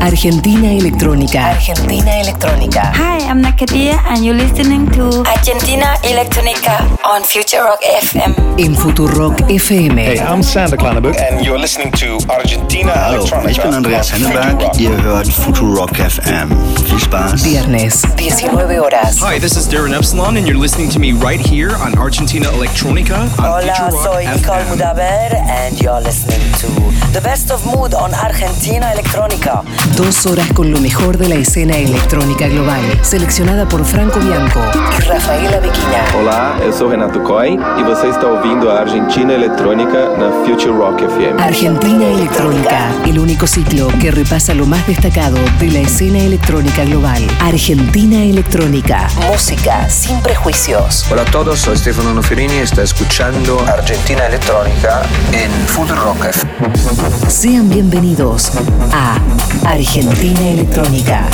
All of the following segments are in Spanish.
Argentina Electrónica. Argentina Electrónica. Hi, I'm Nakadia and you're listening to Argentina Electronica on Future Rock FM. En Futurock FM. Hey, I'm Sander Klanenburg. And you're listening to Argentina Hallo, Electronica. ich bin Andreas Henneberg. Ihr hört Futurock FM. Viel Spaß. Viernes, 19 horas. Hi, this is Darren Epsilon, and you're listening to me right here on Argentina Electronica on Hola, Future Rock soy Nicole FM. Mudaber and you're listening to The Best of Mood on Argentina Electronica. Dos horas con lo mejor de la escena electrónica global. Seleccionada por Franco Bianco y Rafaela Bequina. Olá, eu sou Renato Coy e você está ouvindo a Argentina Eletrônica na Future Rock FM. Argentina Electrónica, el único ciclo que repasa lo más destacado de la escena electrónica global. Argentina Electrónica, música sin prejuicios. Hola a todos, soy Stefano Noferini y está escuchando Argentina Electrónica en Future Rock FM. Sean bienvenidos a Argentina Electrónica.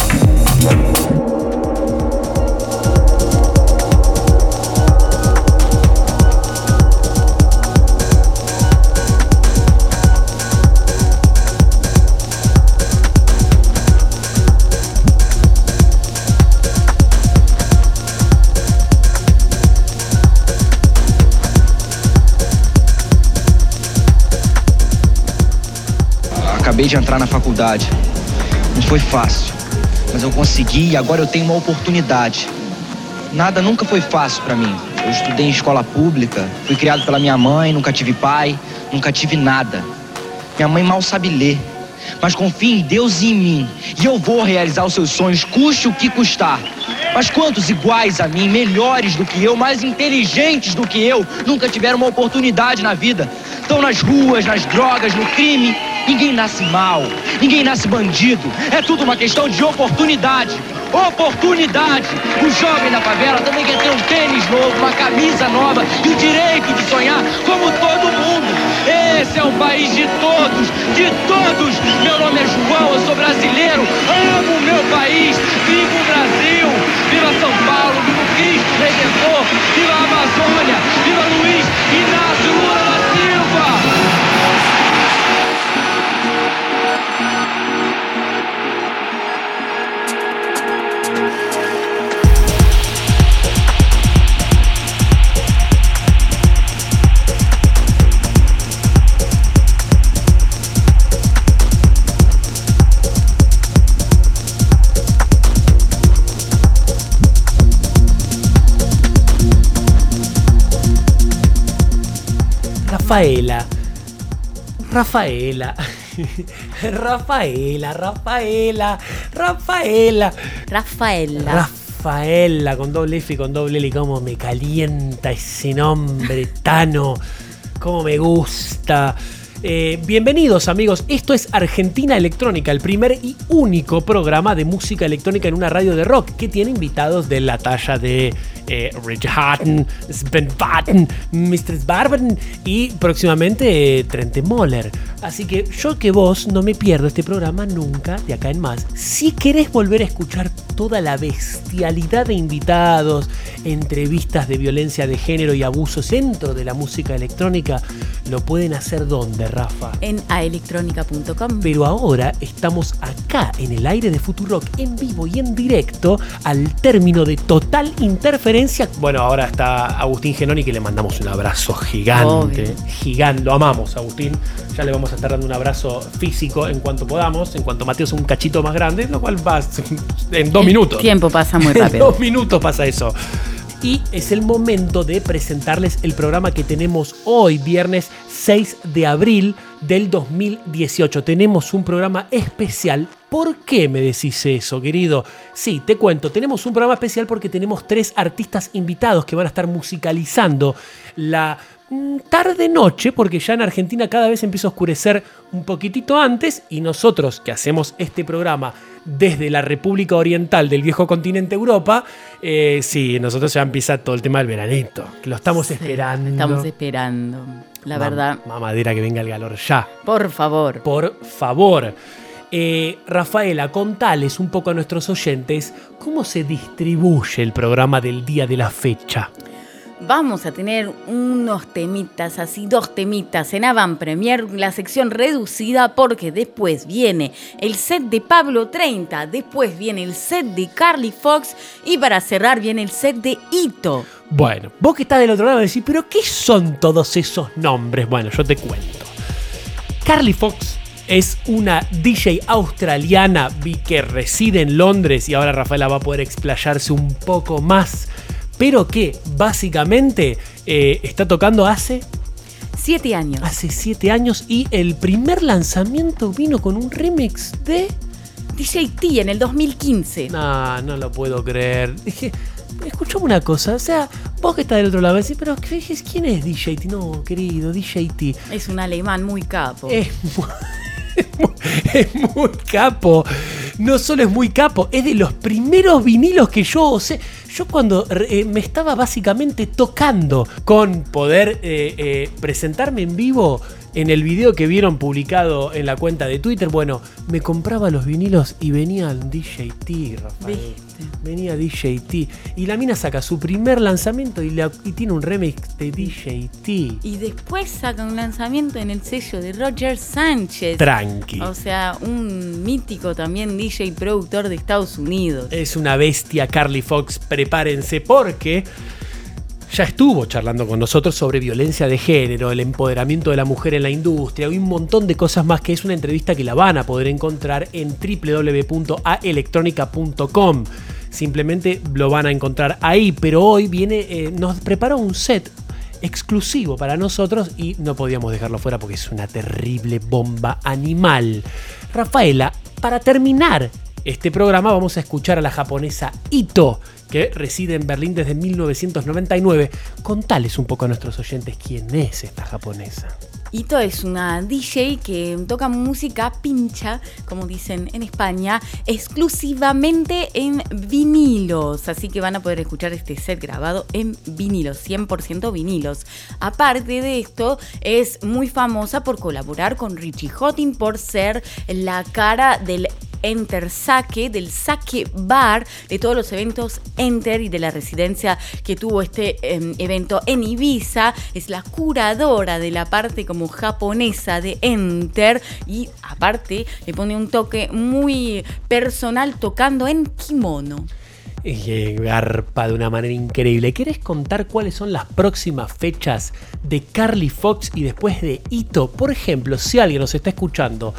Acabei de entrar na faculdade. Não foi fácil, mas eu consegui e agora eu tenho uma oportunidade. Nada nunca foi fácil pra mim. Eu estudei em escola pública, fui criado pela minha mãe, nunca tive pai, nunca tive nada. Minha mãe mal sabe ler, mas confia em Deus e em mim. E eu vou realizar os seus sonhos, custe o que custar. Mas quantos iguais a mim, melhores do que eu, mais inteligentes do que eu, nunca tiveram uma oportunidade na vida? Estão nas ruas, nas drogas, no crime. Ninguém nasce mal, ninguém nasce bandido. É tudo uma questão de oportunidade. Oportunidade! O jovem da favela também quer ter um tênis novo, uma camisa nova e o direito de sonhar como todo mundo. Esse é o país de todos, de todos. Meu nome é João, eu sou brasileiro, amo o meu país, vivo o Brasil, viva São Paulo, viva o Cristo Redentor, viva a Amazônia, viva Luiz Inácio Lula da Silva. Rafaela. Rafaela. Rafaela, Rafaela, Rafaela. Rafaela. Rafaela, con doble F y con doble L. Cómo me calienta ese nombre, Tano. Cómo me gusta. Eh, bienvenidos amigos, esto es Argentina Electrónica, el primer y único programa de música electrónica en una radio de rock que tiene invitados de la talla de eh, Rich Hatton, Sven Batten, Mr. Barben y próximamente eh, Trente Moller. Así que yo que vos no me pierdo este programa nunca de acá en más. Si querés volver a escuchar toda la bestialidad de invitados, entrevistas de violencia de género y abusos dentro de la música electrónica, lo pueden hacer donde, Rafa. En aelectronica.com. Pero ahora estamos acá en el aire de Futurock en vivo y en directo al término de total interferencia. Bueno, ahora está Agustín Genoni que le mandamos un abrazo gigante. Obvio. Gigante. Lo amamos, Agustín. Ya le vamos a estar dando un abrazo físico en cuanto podamos, en cuanto Mateo es un cachito más grande, lo cual va en dos El minutos. tiempo pasa muy En rápido. dos minutos pasa eso. Y es el momento de presentarles el programa que tenemos hoy, viernes 6 de abril del 2018. Tenemos un programa especial. ¿Por qué me decís eso, querido? Sí, te cuento, tenemos un programa especial porque tenemos tres artistas invitados que van a estar musicalizando la tarde-noche, porque ya en Argentina cada vez empieza a oscurecer un poquitito antes y nosotros que hacemos este programa desde la República Oriental del viejo continente Europa, eh, sí, nosotros ya empieza todo el tema del veranito, que lo estamos Sí, esperando. Estamos esperando. La Mam- verdad. Mamadera que venga el calor ya. Por favor. Por favor. Eh, Rafaela, contales un poco a nuestros oyentes cómo se distribuye el programa del día de la fecha. Vamos a tener unos temitas, así dos temitas en Avant Premier, la sección reducida, porque después viene el set de Pablo 30, después viene el set de Carly Fox y para cerrar viene el set de Ito. Bueno, vos que estás del otro lado decís, pero ¿qué son todos esos nombres? Bueno, yo te cuento. Carly Fox es una DJ australiana vi que reside en Londres y ahora Rafaela va a poder explayarse un poco más, pero que básicamente eh, está tocando hace Siete años. hace siete años y el primer lanzamiento vino con un remix de... DJ T en el 2015. No, no lo puedo creer. Dije, escuchame una cosa, o sea, vos que estás del otro lado, decís, pero ¿qué- ¿quién es DJ T? No, querido, DJ T. Es un alemán muy capo. Es muy, es muy capo. No solo es muy capo, es de los primeros vinilos que yo sé. Yo cuando eh, me estaba básicamente tocando con poder eh, eh, presentarme en vivo en el video que vieron publicado en la cuenta de Twitter, bueno, me compraba los vinilos y venía el DJ T, Rafael. Venía DJ T. Y la mina saca su primer lanzamiento y, la- y tiene un remix de DJ T. Y después saca un lanzamiento en el sello de Roger Sánchez. Tranqui. O sea, un mítico también DJ productor de Estados Unidos. Es una bestia Carly Fox, prepárense porque ya estuvo charlando con nosotros sobre violencia de género, el empoderamiento de la mujer en la industria y un montón de cosas más que es una entrevista que la van a poder encontrar en www.aelectronica.com. Simplemente lo van a encontrar ahí, pero hoy viene, eh, nos preparó un set exclusivo para nosotros y no podíamos dejarlo fuera porque es una terrible bomba animal. Rafaela, para terminar este programa vamos a escuchar a la japonesa Ito, que reside en Berlín desde 1999. Contales un poco a nuestros oyentes quién es esta japonesa. Ito es una DJ que toca música pincha, como dicen en España, exclusivamente en vinilos. Así que van a poder escuchar este set grabado en vinilos, 100% vinilos. Aparte de esto, es muy famosa por colaborar con Richie Hottin, por ser la cara del Enter Sake, del Sake Bar, de todos los eventos Enter y de la residencia que tuvo este eh, evento en Ibiza. Es la curadora de la parte como japonesa de Enter y aparte le pone un toque muy personal tocando en kimono. Garpa de una manera increíble. ¿Querés contar cuáles son las próximas fechas de Carly Fox y después de Ito? Por ejemplo, si alguien nos está escuchando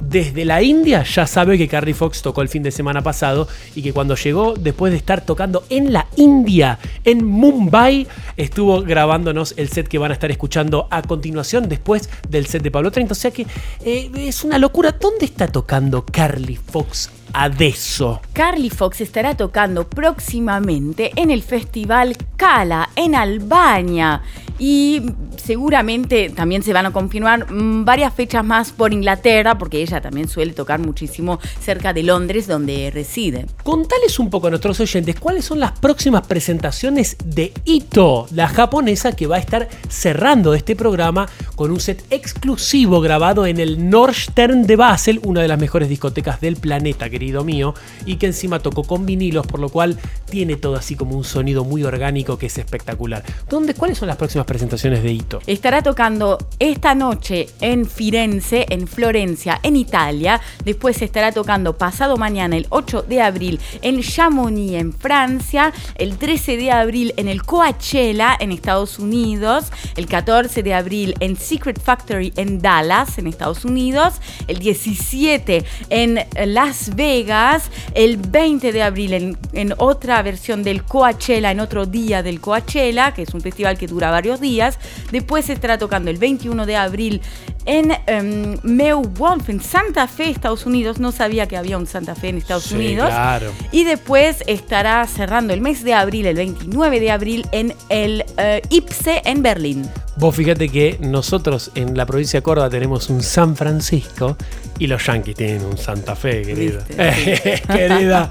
desde la India, ya sabe que Carly Fox tocó el fin de semana pasado y que cuando llegó, después de estar tocando en la India, en Mumbai, estuvo grabándonos el set que van a estar escuchando a continuación, después del set de Pablo 30. O sea que eh, es una locura. ¿Dónde está tocando Carly Fox adesso? Carly Fox estará tocando próximamente en el festival Kala en Albania y seguramente también se van a confirmar mm, varias fechas más por Inglaterra porque ella también suele tocar muchísimo cerca de Londres donde reside. Contales un poco a nuestros oyentes cuáles son las próximas presentaciones de Ito, la japonesa que va a estar cerrando este programa con un set exclusivo grabado en el Nordstern de Basel, una de las mejores discotecas del planeta, querido mío, y que encima tocó con vinilos, por lo cual tiene todo así como un sonido muy orgánico que es espectacular. ¿Dónde, ¿Cuáles son las próximas presentaciones de Ito? Estará tocando esta noche en Firenze, en Florencia, en Italia. Después estará tocando pasado mañana, el 8 de abril, en Chamonix, en Francia. El 13 de abril en el Coachella, en Estados Unidos. El 14 de abril en Secret Factory, en Dallas, en Estados Unidos. El 17 en Las Vegas. El 20 de abril en, en otra versión del Coachella, en otro día del Coachella, que es un festival que dura varios días. Después estará tocando el 21 de abril en em, Meu Wolf, en Santa Fe, Estados Unidos. No sabía que había un Santa Fe en Estados Sí, Unidos. claro. Y después estará cerrando el mes de abril, el 29 de abril, en el eh, IPSE en Berlín. Vos fíjate que nosotros en la provincia de Córdoba tenemos un San Francisco y los Yankees tienen un Santa Fe, querida. Viste, querida,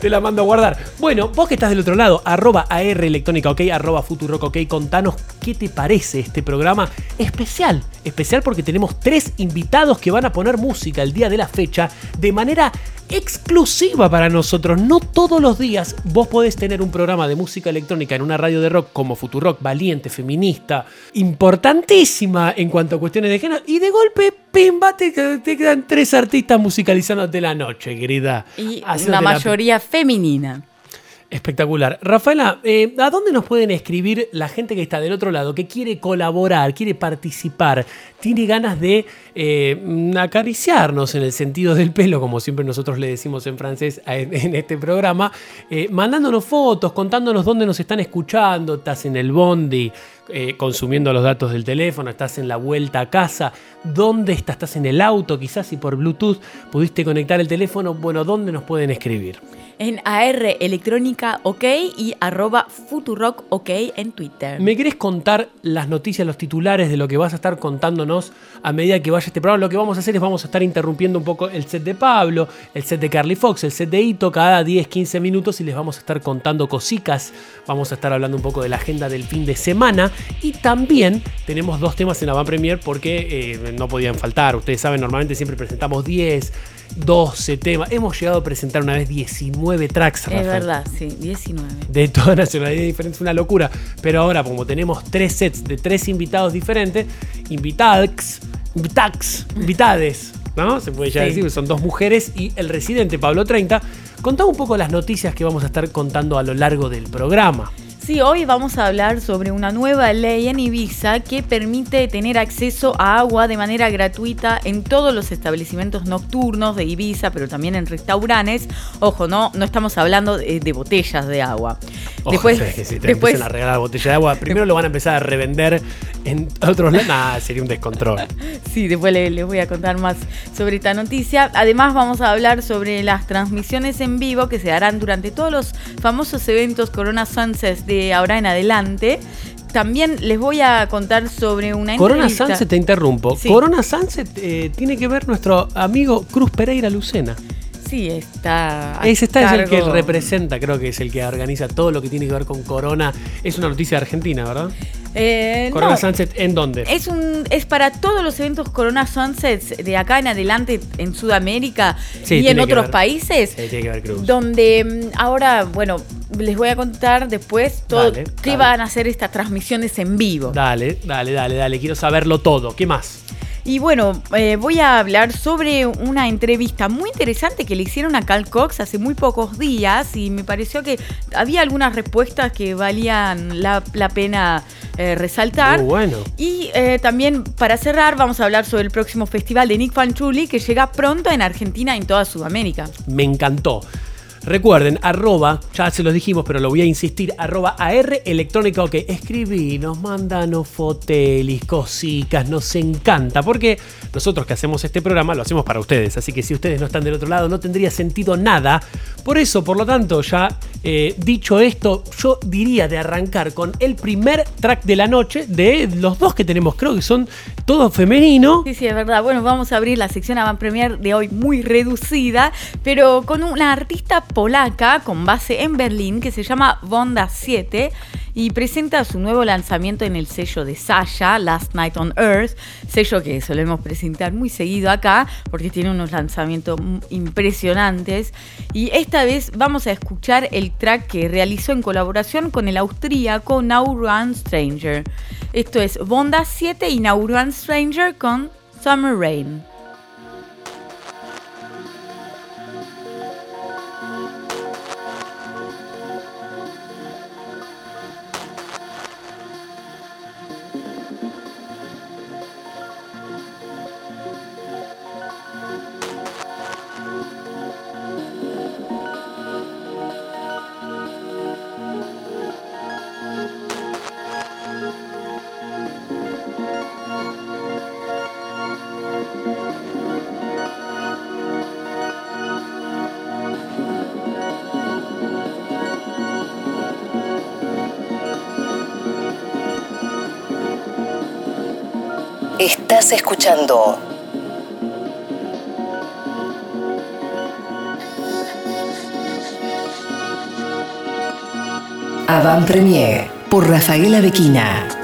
te la mando a guardar. Bueno, vos que estás del otro lado, arroba AR Electrónica, ok, arroba Futurock, ok, contanos qué te parece este programa especial. Especial porque tenemos tres invitados que van a poner música el día de la fecha de manera exclusiva para nosotros. No todos los días vos podés tener un programa de música electrónica en una radio de rock como Futurock, valiente, feminista, importantísima en cuanto a cuestiones de género, y de golpe, pimba, te, te quedan tres artistas musicalizándote la noche, querida. Y Haciéndote una la- mayoría femenina. Espectacular. Rafaela, eh, ¿a dónde nos pueden escribir la gente que está del otro lado, que quiere colaborar, quiere participar, tiene ganas de eh, acariciarnos en el sentido del pelo, como siempre nosotros le decimos en francés en este programa, eh, mandándonos fotos, contándonos dónde nos están escuchando, estás en el bondi, consumiendo los datos del teléfono, estás en la vuelta a casa, dónde estás, estás en el auto, quizás si por Bluetooth pudiste conectar el teléfono, bueno, ¿dónde nos pueden escribir? En AR Electrónica OK y arroba Futurock OK en Twitter. ¿Me querés contar las noticias, los titulares de lo que vas a estar contándonos a medida que vaya este programa? Lo que vamos a hacer es vamos a estar interrumpiendo un poco el set de Pablo, el set de Carly Fox, el set de Ito cada 10, 15 minutos y les vamos a estar contando cositas. Vamos a estar hablando un poco de la agenda del fin de semana y también tenemos dos temas en la Van Premier porque eh, no podían faltar. Ustedes saben, normalmente siempre presentamos 10, 12 temas. Hemos llegado a presentar una vez 19 tracks. Es verdad, sí, 19. de toda nacionalidad diferente, es una locura. Pero ahora, como tenemos tres sets de tres invitados diferentes, invitax, invitax, invitades, ¿no? Se puede ya Sí. decir, son dos mujeres y el residente Pablo 30. Contá un poco las noticias que vamos a estar contando a lo largo del programa. Sí, hoy vamos a hablar sobre una nueva ley en Ibiza que permite tener acceso a agua de manera gratuita en todos los establecimientos nocturnos de Ibiza, pero también en restaurantes. Ojo, no, no estamos hablando de, de botellas de agua. Después, que si te después- empiezan a regalar botella de agua, primero lo van a empezar a revender en otros lados. Nah, sería un descontrol. Sí, después le- les voy a contar más sobre esta noticia. Además vamos a hablar sobre las transmisiones en vivo que se darán durante todos los famosos eventos Corona Sunsets de ahora en adelante. También les voy a contar sobre una Corona entrevista. Sunset, te interrumpo. Sí. Corona Sunset eh, tiene que ver nuestro amigo Cruz Pereira Lucena. Sí, está. Ese está es el que representa, creo que es el que organiza todo lo que tiene que ver con Corona. Es una noticia de Argentina, ¿verdad? Eh, Corona no, Sunset, ¿en dónde? Es un es para todos los eventos Corona Sunsets de acá en adelante en Sudamérica Sí, y en otros ver. países. Sí, tiene que ver Cruz. Donde mm, ahora, bueno, les voy a contar después todo Dale, qué dale. van a hacer estas transmisiones en vivo. Dale, dale, dale, dale. Quiero saberlo todo. ¿Qué más? Y bueno, eh, voy a hablar sobre una entrevista muy interesante que le hicieron a Cal Cox hace muy pocos días y me pareció que había algunas respuestas que valían la, la pena eh, resaltar. Muy bueno. Y eh, también para cerrar vamos a hablar sobre el próximo festival de Nick Fanchuli que llega pronto en Argentina y en toda Sudamérica. Me encantó. Recuerden, arroba, ya se los dijimos, pero lo voy a insistir, arroba AR Electrónica OK. Escribinos, mandanos fotelis, cositas, nos encanta, porque nosotros que hacemos este programa lo hacemos para ustedes, así que si ustedes no están del otro lado no tendría sentido nada. Por eso, por lo tanto, ya eh, dicho esto, yo diría de arrancar con el primer track de la noche de los dos que tenemos, creo que son todos femeninos. Sí, sí, es verdad. Bueno, vamos a abrir la sección Avant Premier de hoy muy reducida, pero con una artista polaca con base en Berlín que se llama Vonda 7 y presenta su nuevo lanzamiento en el sello de Sasha, Last Night on Earth, sello que solemos presentar muy seguido acá porque tiene unos lanzamientos impresionantes. Y esta vez vamos a escuchar el track que realizó en colaboración con el austríaco Now Run Stranger. Esto es Vonda 7 y Now Run Stranger con Summer Rain. Escuchando Avant Premier por Rafaela Bequina.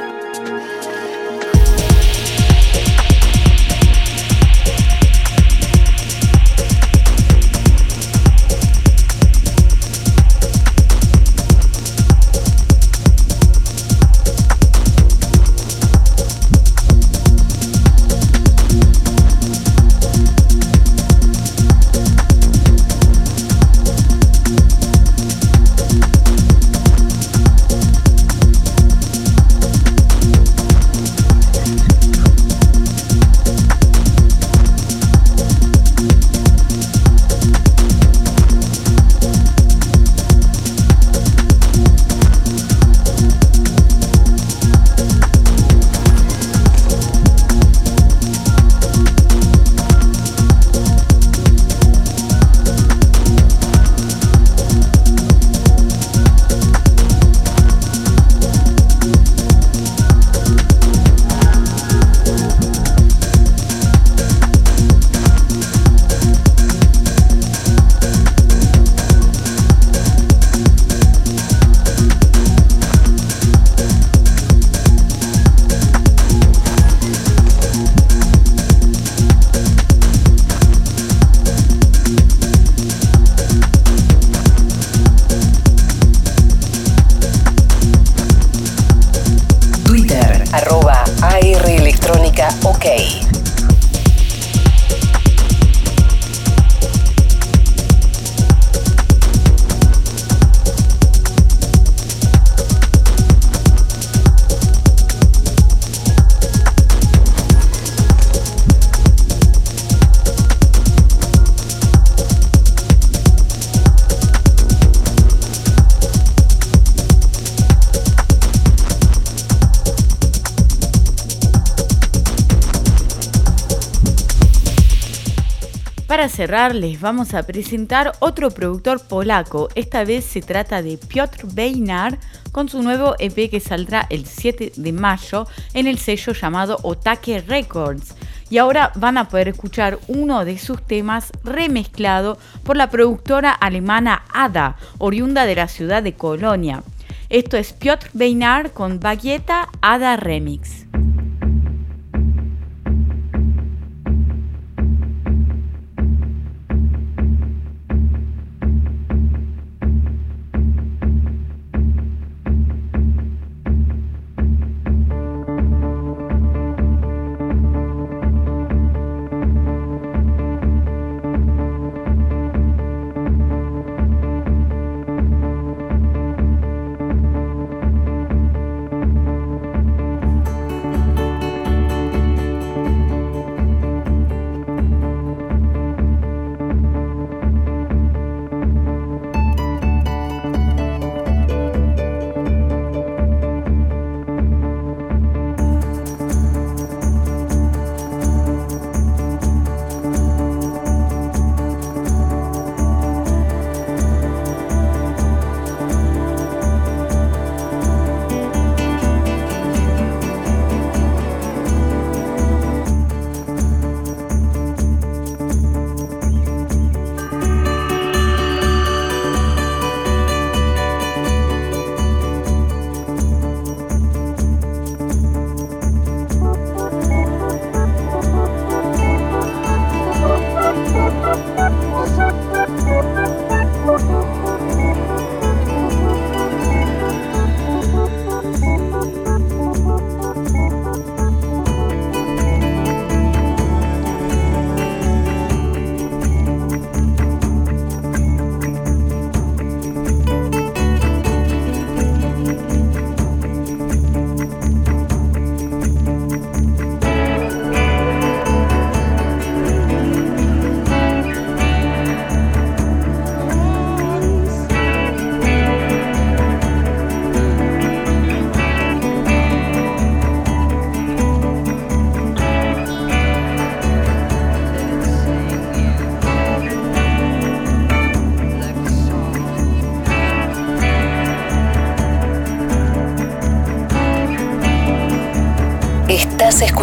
Les vamos a presentar otro productor polaco. Esta vez se trata de Piotr Beinar con su nuevo EP que saldrá el 7 de mayo en el sello llamado Otake Records. Y ahora van a poder escuchar uno de sus temas remezclado por la productora alemana Ada, oriunda de la ciudad de Colonia. Esto es Piotr Beinar con Bagueta Ada Remix.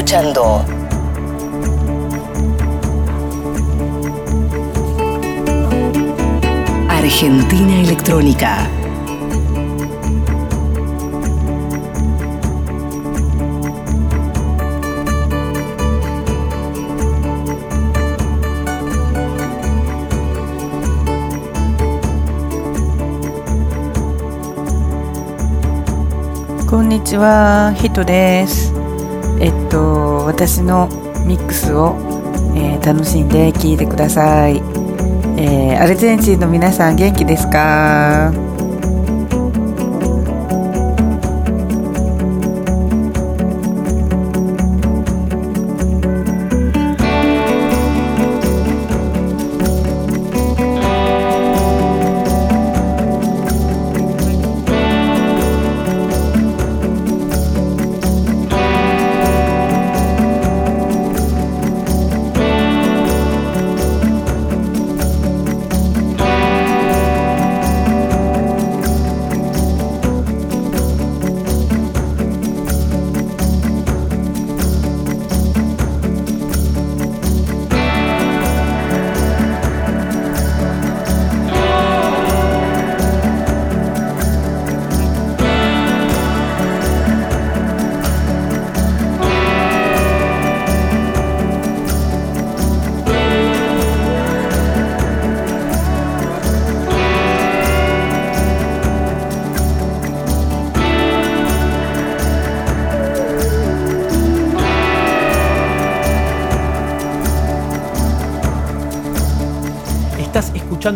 Escuchando Argentina Electrónica. Konnichiwa, Hito です。えっと私のミックスを、えー、楽しんで聴いてください、えー、アルゼンチンの皆さん元気ですか？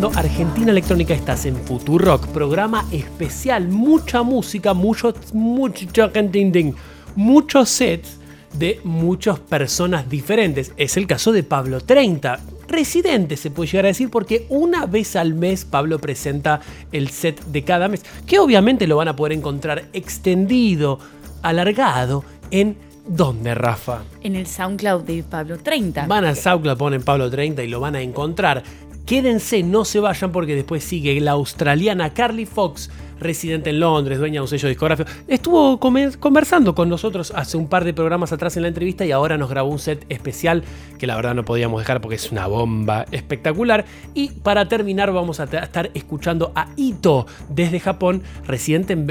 Escuchando Argentina Electrónica, estás en Futurock, programa especial, mucha música, mucho, mucho, muchos sets de muchas personas diferentes. Es el caso de Pablo 30, residente se puede llegar a decir porque una vez al mes Pablo presenta el set de cada mes, que obviamente lo van a poder encontrar extendido, alargado en ¿Dónde, Rafa? En el SoundCloud de Pablo 30. Van al SoundCloud, ponen Pablo 30 y lo van a encontrar. Quédense, no se vayan porque después sigue la australiana Carly Fox residente en Londres, dueña de un sello discográfico. Estuvo conversando con nosotros hace un par de programas atrás en la entrevista y ahora nos grabó un set especial que la verdad no podíamos dejar porque es una bomba espectacular. Y para terminar vamos a estar escuchando a Ito desde Japón, residente en,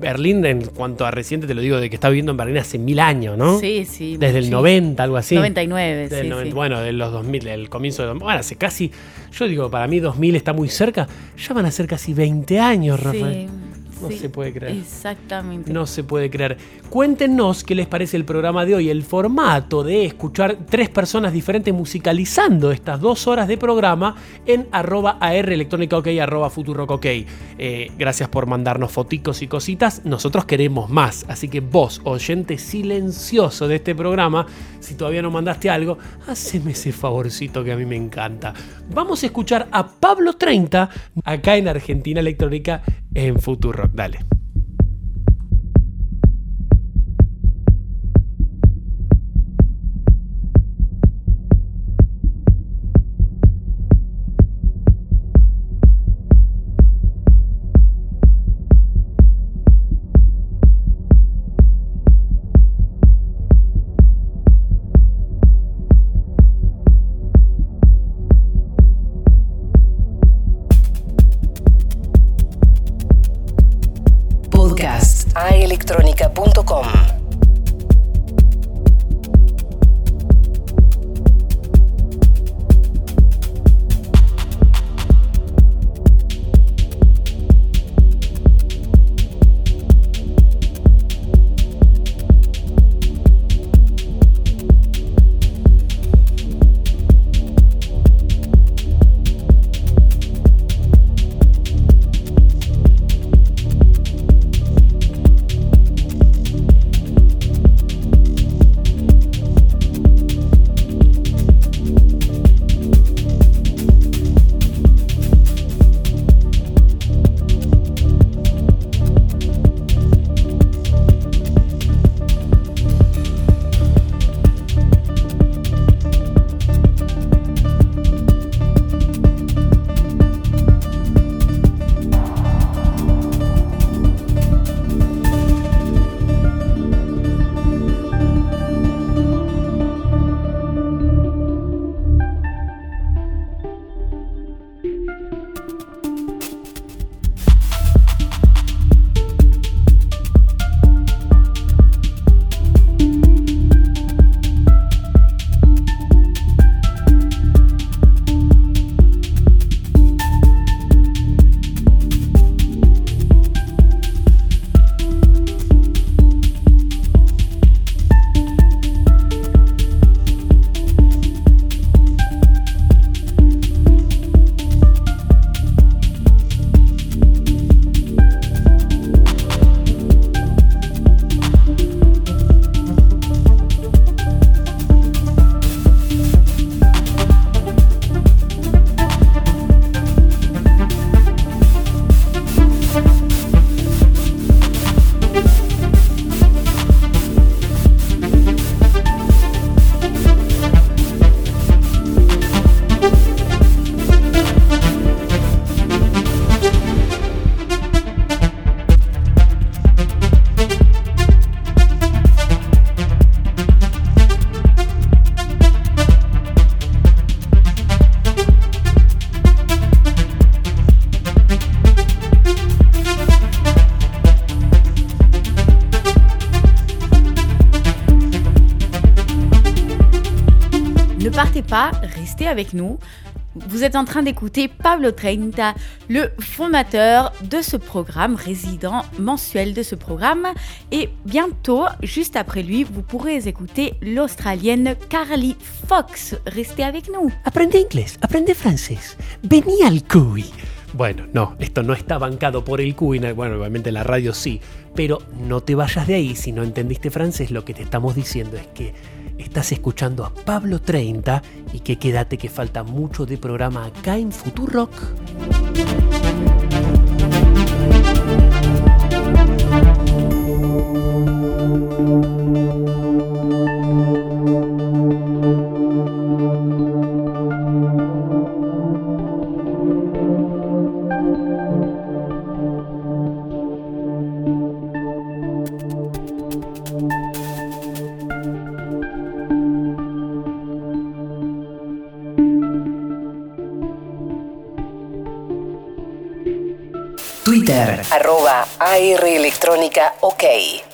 Berlín. En cuanto a residente te lo digo de que está viviendo en Berlín hace mil años, ¿no? Sí, sí. Desde el 90, algo así. 99, sí, Bueno, de los 2000, el comienzo de... Bueno, hace casi... Yo digo, para mí 2000 está muy cerca. Ya van a ser casi 20 años, Rafael. Eh, No se puede creer. Exactamente. No se puede creer. Cuéntenos qué les parece el programa de hoy, el formato de escuchar tres personas diferentes musicalizando estas dos horas de programa en arroba AR electrónica ok, arroba futurock ok. Eh, gracias por mandarnos foticos y cositas. Nosotros queremos más. Así que vos, oyente silencioso de este programa, si todavía no mandaste algo, haceme ese favorcito que a mí me encanta. Vamos a escuchar a Pablo 30 acá en Argentina Electrónica en Futurock. Dale. Avec nous. Vous êtes en train d'écouter Pablo Treinta, le fondateur de ce programme, résident mensuel de ce programme. Et bientôt, juste après lui, vous pourrez écouter l'Australienne Carly Fox. Restez avec nous. Aprende inglés, aprende francés. Vení al CUI. Bueno, no, esto no está bancado por el CUI, bueno, obviamente la radio sí, pero no te vayas de ahí si no entendiste francés, lo que te estamos diciendo es que Estás escuchando a Pablo 30 y que quédate que falta mucho de programa acá en Futurock. AR Electrónica OK.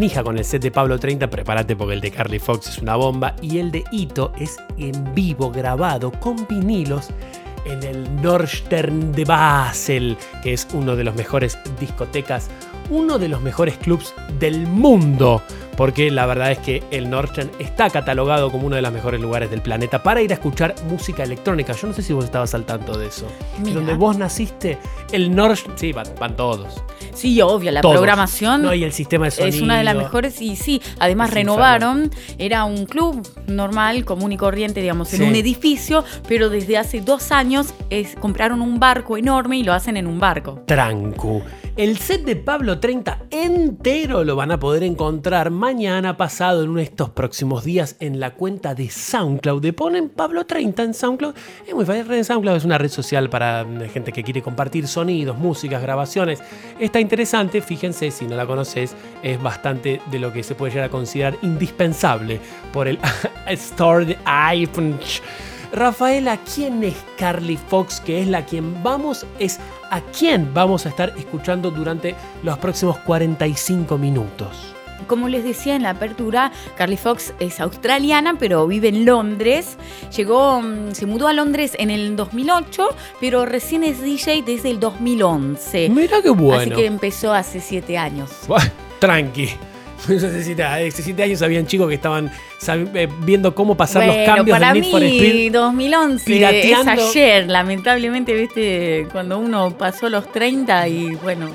Manija con el set de Pablo 30, prepárate porque el de Carly Fox es una bomba y el de Ito es en vivo, grabado, con vinilos en el Nordstern de Basel, que es uno de los mejores discotecas, uno de los mejores clubs del mundo. Porque la verdad es que el Nordstern está catalogado como uno de los mejores lugares del planeta para ir a escuchar música electrónica. Yo no sé si vos estabas al tanto de eso. Mira. Donde vos naciste, el Nordstern. Sí, van, van todos. Sí, obvio, la Todos. programación No, y el sistema de es una de las sonido. mejores y sí, además Es renovaron, era un club normal, común y corriente, digamos, en Sí. un edificio, pero desde hace dos años es, compraron un barco enorme y lo hacen en un barco. Trancu. El set de Pablo 30 entero lo van a poder encontrar mañana pasado en uno de estos próximos días en la cuenta de SoundCloud. Le ponen Pablo 30 en SoundCloud. Es muy fácil. Red SoundCloud es una red social para mm, gente que quiere compartir sonidos, músicas, grabaciones. Está interesante. Fíjense, si no la conoces, es bastante de lo que se puede llegar a considerar indispensable por el store de iPhone. Rafaela, ¿quién es Carly Fox? Que es la quien vamos, es a quién vamos a estar escuchando durante los próximos 45 minutos. como les decía en la apertura, Carly Fox es australiana, pero vive en Londres. Llegó, mm, se mudó a Londres en el 2008, pero recién es DJ desde el 2011. Mira qué bueno. Así que empezó hace siete años. Tranqui. Hace siete, hace siete años habían chicos que estaban eh, viendo cómo pasar los Bueno, cambios para del Need for mí, Speed. 2011 pirateando. es ayer, lamentablemente, viste, cuando uno pasó los 30 y bueno,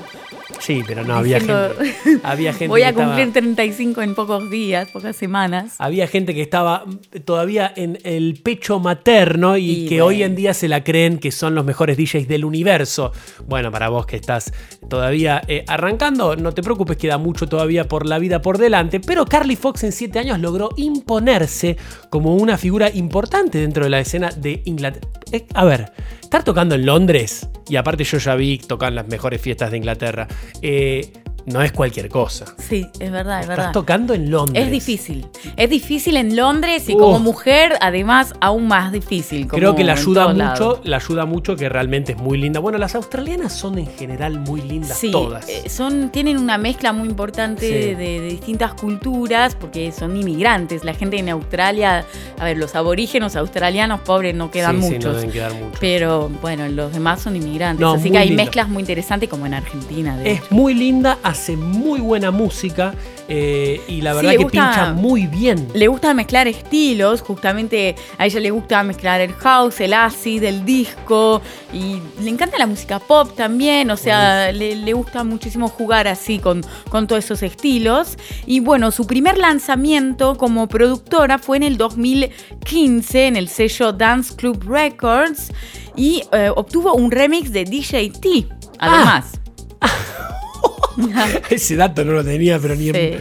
Sí, pero no, había diciendo, gente. Había gente voy que a estaba- cumplir 35 en pocos días, pocas semanas. Había gente que estaba todavía en el pecho materno y, Y que bueno. hoy en día se la creen que son los mejores DJs del universo. Bueno, para vos que estás todavía eh, arrancando, no te preocupes, queda mucho todavía por la vida por delante. Pero Carly Fox en 7 años logró imponerse como una figura importante dentro de la escena de Inglaterra. Eh, a ver, estar tocando en Londres, y aparte yo ya vi tocar en las mejores fiestas de Inglaterra, eh, no es cualquier cosa. Sí, es verdad, es Estás verdad. tocando en Londres. Es difícil. Es difícil en Londres y Uf. como mujer, además, aún más difícil. como Creo que la ayuda mucho, la ayuda mucho que realmente es muy linda. Bueno, las australianas son en general muy lindas Sí, todas. eh, son, tienen una mezcla muy importante Sí. de, de distintas culturas porque son inmigrantes. La gente en Australia, a ver, los aborígenos australianos pobres no quedan Sí, sí, no muchos. deben quedar muchos. Pero bueno, los demás son inmigrantes. No, así que hay lindo. mezclas muy interesantes como en Argentina. de Es muy linda, hace muy buena música eh, y la verdad que gusta- pincha muy bien. Le gusta mezclar estilos, justamente a ella le gusta mezclar el house, el acid, el disco y le encanta la música pop también, o sea, le, le gusta muchísimo jugar así con, con todos esos estilos. Y bueno, su primer lanzamiento como productora fue en el 2015 en el sello Dance Club Records y eh, obtuvo un remix de DJ T, además. Ese dato no lo tenía, pero ni Sí. en...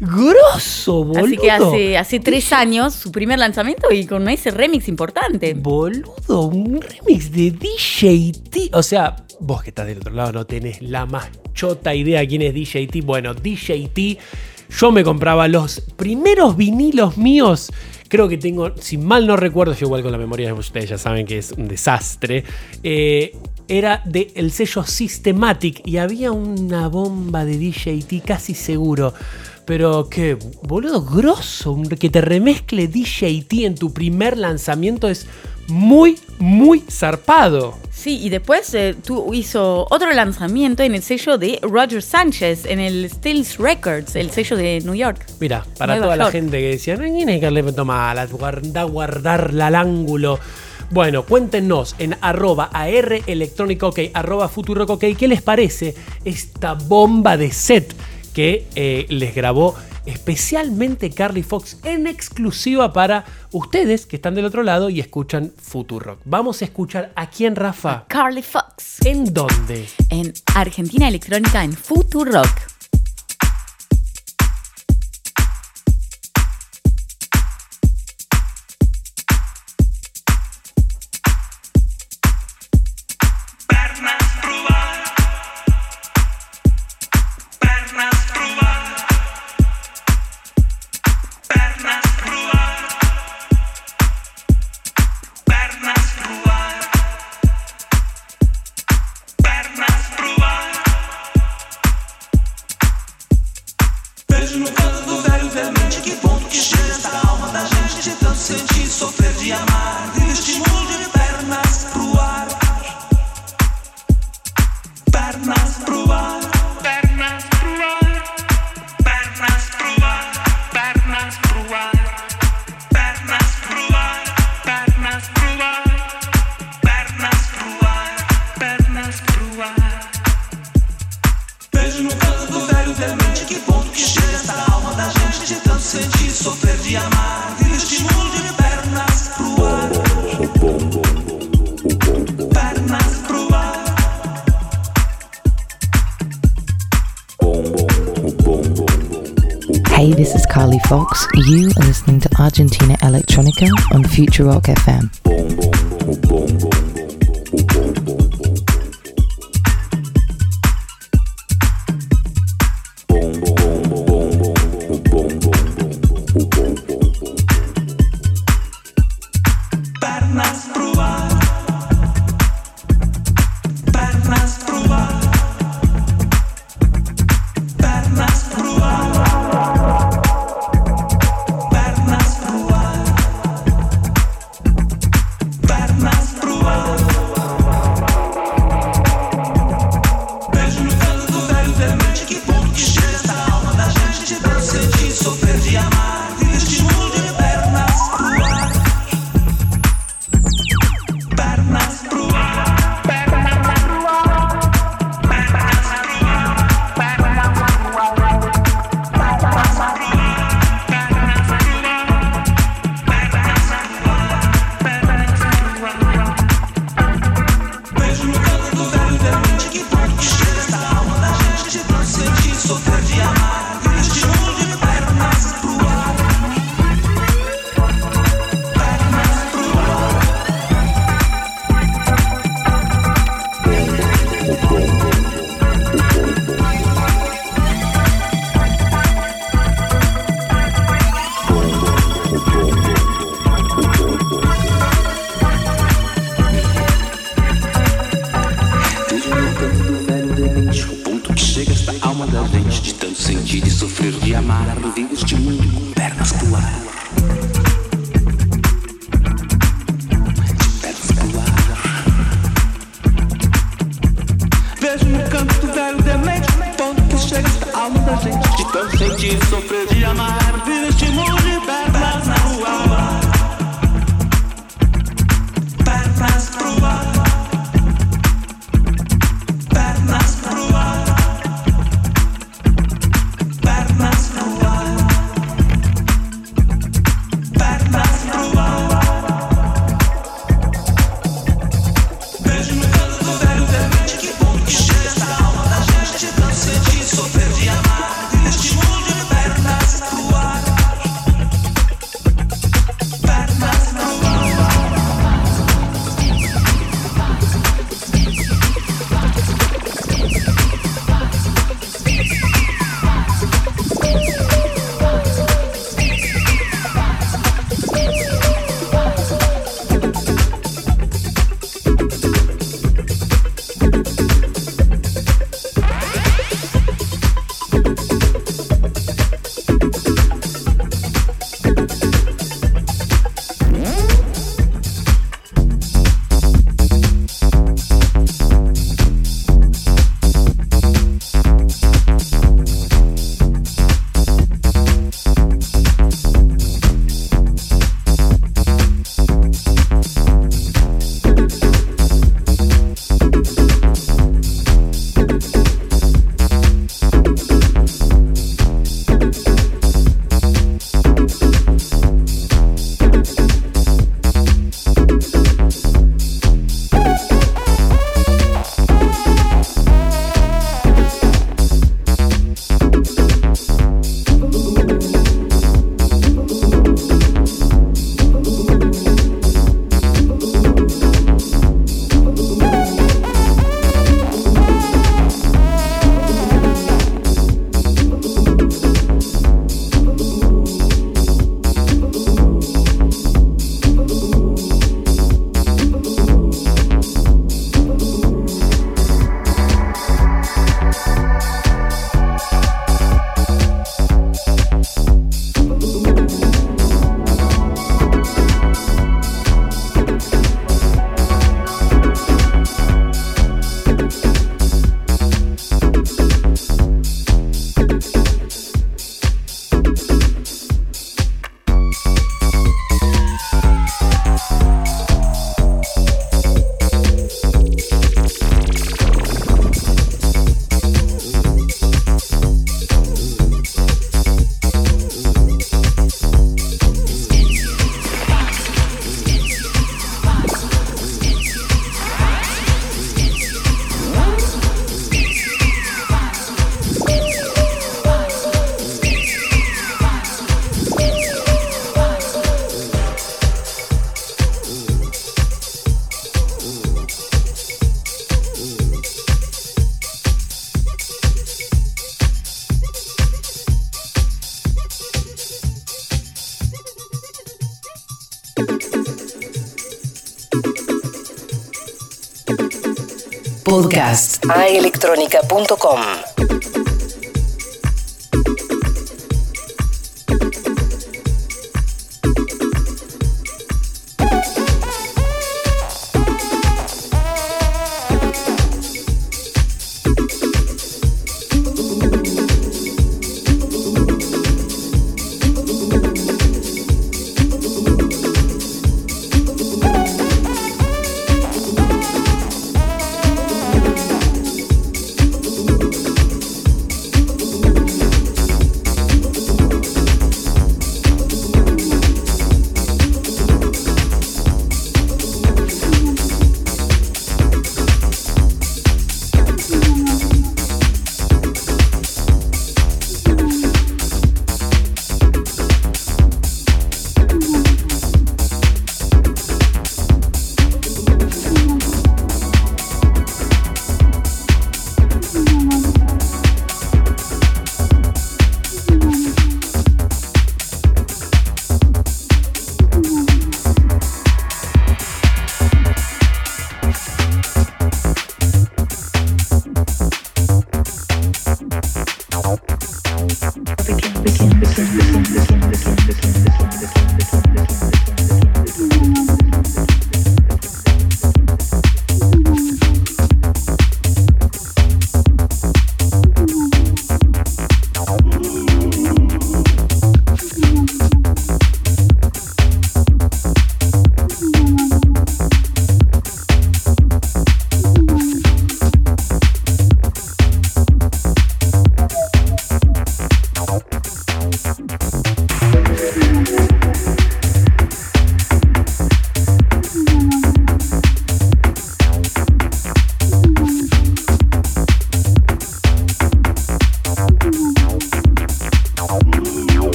¡Grosso, boludo! Así que hace, hace tres años su primer lanzamiento y con ese remix importante. Boludo, un remix de DJ T. O sea, vos que estás del otro lado no tenés la más chota idea quién es DJ T. Bueno, DJ T, yo me compraba los primeros vinilos míos. Creo que tengo, si mal no recuerdo, yo igual con la memoria de ustedes ya saben que es un desastre. eh, era del el sello Systematic y había una bomba de DJ T casi seguro. Pero qué boludo grosso, que te remezcle DJ T en tu primer lanzamiento es muy, muy zarpado. Sí, y después eh, tú hizo otro lanzamiento en el sello de Roger Sánchez, en el Stills Records, el sello de New York. Mira, para Nueva toda la gente que decía, no hay que le toma la guarda, guardarla al ángulo. Bueno, cuéntenos en arroba AR electrónico ok, arroba futurock ok, ¿qué les parece esta bomba de set que eh, les grabó especialmente Carly Fox en exclusiva para ustedes que están del otro lado y escuchan Futurock? Vamos a escuchar a quién, Rafa. Carly Fox. ¿En dónde? En Argentina Electrónica en Futurock. Future Rock FM. Podcast aelectronica.com.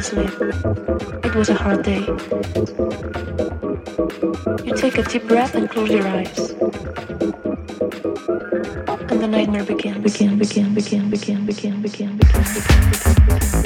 to sleep. It was a hard day. You take a deep breath and close your eyes. And the nightmare begins. Begin, begin, begin, begin, begin, begin, begin, begin. Begin,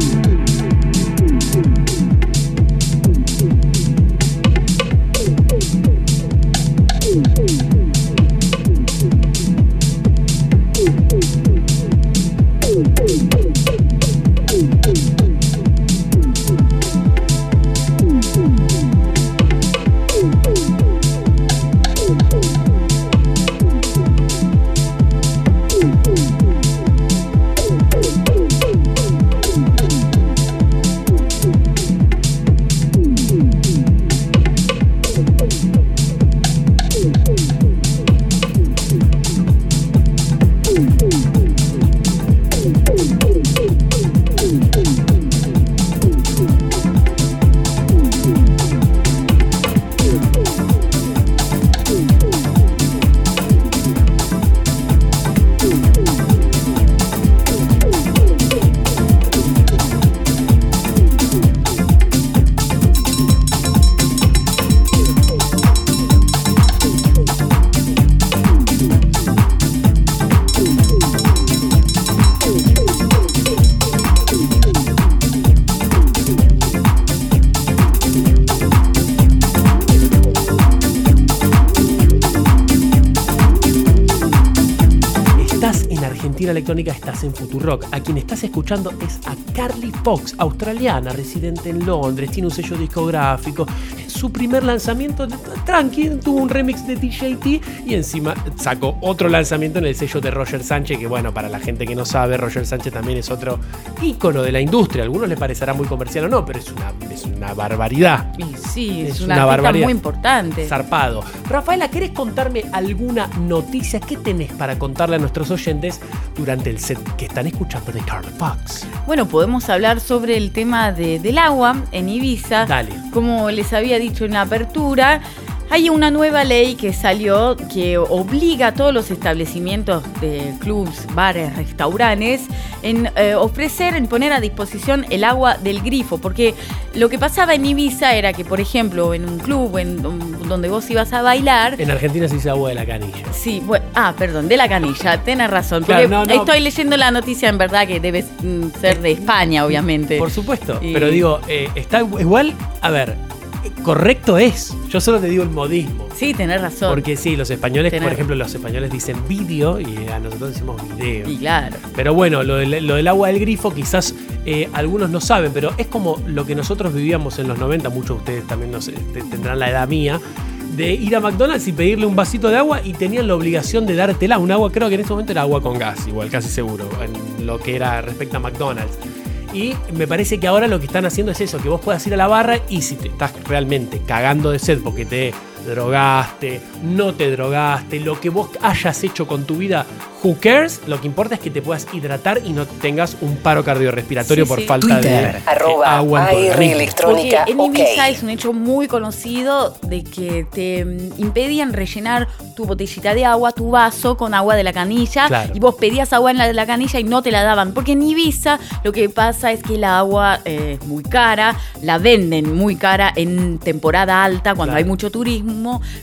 Woo! Electrónica estás en Futurock. A quien estás escuchando es a Carly Fox, australiana, residente en Londres, tiene un sello discográfico. Su primer lanzamiento, tranqui, tuvo un remix de DJT y encima sacó otro lanzamiento en el sello de Roger Sánchez, que bueno, para la gente que no sabe, Roger Sánchez también es otro ícono de la industria. A algunos les parecerá muy comercial o no, pero es una, es una barbaridad. Y sí, es, Es una, una barbaridad. muy importante. Zarpado. Rafaela, ¿querés contarme alguna noticia? ¿Qué tenés para contarle a nuestros oyentes durante el set que están escuchando de Carl Fox? Bueno, podemos hablar sobre el tema de- del agua en Ibiza. Dale. Como les había dicho en la apertura, hay una nueva ley que salió que obliga a todos los establecimientos de clubs, bares, restaurantes en eh, ofrecer, en poner a disposición el agua del grifo. Porque lo que pasaba en Ibiza era que, por ejemplo, en un club en don- donde vos ibas a bailar, En Argentina se dice agua de la canilla. Sí, bueno, ah, perdón, de la canilla, tenés razón. Porque Claro, no, no. estoy leyendo la noticia en verdad que debe mm, ser de España, obviamente. Por supuesto. Y- Pero digo, eh, está igual, a ver, eh, correcto es. Yo solo te digo el modismo. Sí, tenés razón. Porque sí, los españoles, Tenés- por ejemplo, los españoles dicen vídeo y a nosotros decimos video. Y claro. Pero bueno, lo del, lo del agua del grifo quizás eh, algunos no saben, pero es como lo que nosotros vivíamos en los 90, muchos de ustedes también no sé, te- tendrán la edad mía, de ir a McDonald's y pedirle un vasito de agua y tenían la obligación de dártela. Un agua, creo que en ese momento era agua con gas, igual, casi seguro, en lo que era respecto a McDonald's. Y me parece que ahora lo que están haciendo es eso, que vos puedas ir a la barra y si te estás realmente cagando de sed porque te drogaste, no te drogaste, lo que vos hayas hecho con tu vida, who cares? Lo que importa es que te puedas hidratar y no tengas un paro cardiorrespiratorio Sí, por sí. falta de Twitter, arroba agua en electrónica. Porque en. Ibiza es un hecho muy conocido de que te mm, impedían rellenar tu botellita de agua, tu vaso con agua de la canilla. Claro. Y vos pedías agua en la de la canilla y no te la daban. Porque en Ibiza lo que pasa es que el agua eh, es muy cara, la venden muy cara en temporada alta, cuando Claro. hay mucho turismo.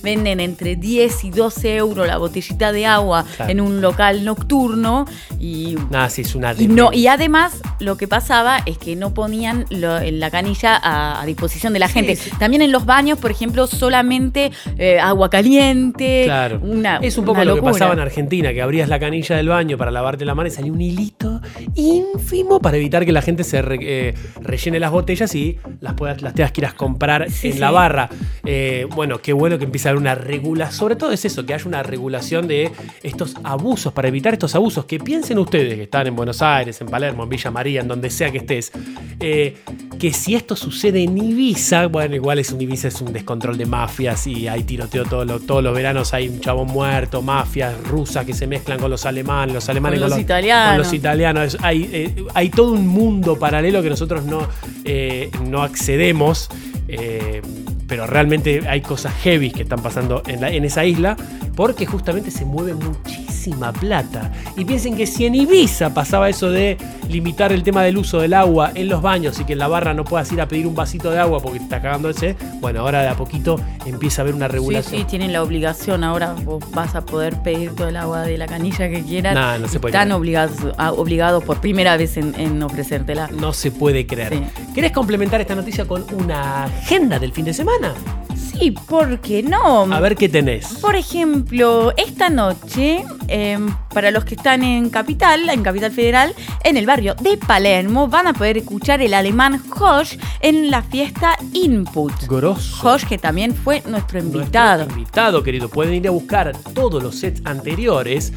Venden entre 10 y 12 euros la botellita de agua Claro. en un local nocturno. Y Nada, sí, es una y, no, demencia. y además lo que pasaba es que no ponían lo- en la canilla a, a disposición de la gente. También en los baños, por ejemplo, solamente eh, agua caliente. Claro. Una, es un poco lo que pasaba en Argentina, que abrías la canilla del baño para lavarte la mano y salía un hilito ínfimo para evitar que la gente se re- eh, rellene las botellas y las, puedas, las tengas que ir a comprar Sí, en la barra. Eh, bueno, qué bueno que empiece a haber una regulación. Sobre todo es eso, que haya una regulación de estos abusos, para evitar estos abusos. Que piensen ustedes que están en Buenos Aires, en Palermo, en Villa María, en donde sea que estés, eh, que si esto sucede en Ibiza, bueno, igual es un Ibiza, es un descontrol de mafias y hay tiroteo todos los, todos los veranos, hay un chabón muerto, mafias rusas que se mezclan con los alemanes, los alemanes Con con, los italianos. con los italianos. Hay, eh, hay todo un mundo paralelo que nosotros no, eh, no accedemos. eh, pero realmente hay cosas heavy que están pasando en, en esa isla porque justamente se mueve muchísima plata. Y piensen que si en Ibiza pasaba eso de limitar el tema del uso del agua en los baños y que en la barra no puedas ir a pedir un vasito de agua porque te estás cagando el sed, bueno, ahora de a poquito empieza a haber una Sí, regulación. sí, tienen la obligación. Ahora vos vas a poder pedir todo el agua de la canilla que quieras. Nah, no se puede Están obligados, a- obligados por primera vez en, en ofrecértela. No se puede creer. Sí. ¿Querés complementar esta noticia con una agenda del fin de semana? Sí, ¿por qué no? A ver qué tenés. Por ejemplo, esta noche, eh, para los que están en Capital, en Capital Federal, en el barrio de Palermo, van a poder escuchar el alemán Josh en la fiesta Input. Grosso. Josh, que también fue nuestro invitado. Nuestro invitado, querido. Pueden ir a buscar todos los sets anteriores.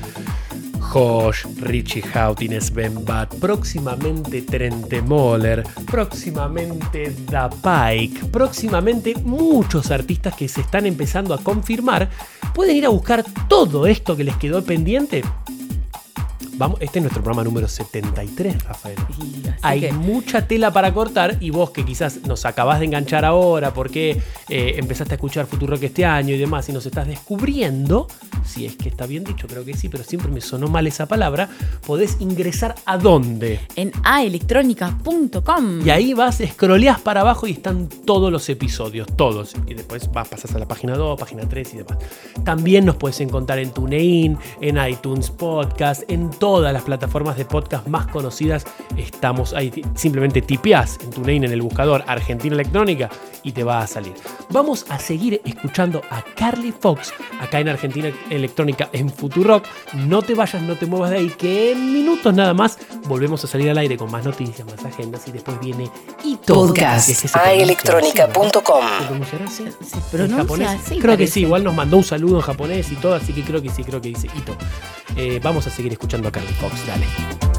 Josh, Richie Houghton, Sven Bat, próximamente Trente Moller, próximamente Da Pike, próximamente muchos artistas que se están empezando a confirmar. Pueden ir a buscar todo esto que les quedó pendiente. Vamos, este es nuestro programa número 73, Rafael. Hay que- mucha tela para cortar y vos que quizás nos acabás de enganchar ahora porque eh, empezaste a escuchar Futurock este año y demás y nos estás descubriendo, si es que está bien dicho, creo que sí, pero siempre me sonó mal esa palabra, podés ingresar a dónde. En aelectronica.com. Y ahí vas, scrolleás para abajo y están todos los episodios, todos. Y después vas, pasas a la página 2, página 3 y demás. También nos puedes encontrar en TuneIn, en iTunes Podcast, en todos todas las plataformas de podcast más conocidas. Estamos ahí. Simplemente tipeás en tu name en el buscador Argentina Electrónica y te va a salir. Vamos a seguir escuchando a Carly Fox acá en Argentina Electrónica en Futurock. No te vayas, no te muevas de ahí, que en minutos nada más volvemos a salir al aire con más noticias, más agendas y después viene Ito. Podcast es Creo que sí, igual nos mandó un saludo en japonés y todo, así que creo que sí, creo que dice Ito. Eh, vamos a seguir escuchando a Carly Fox, dale.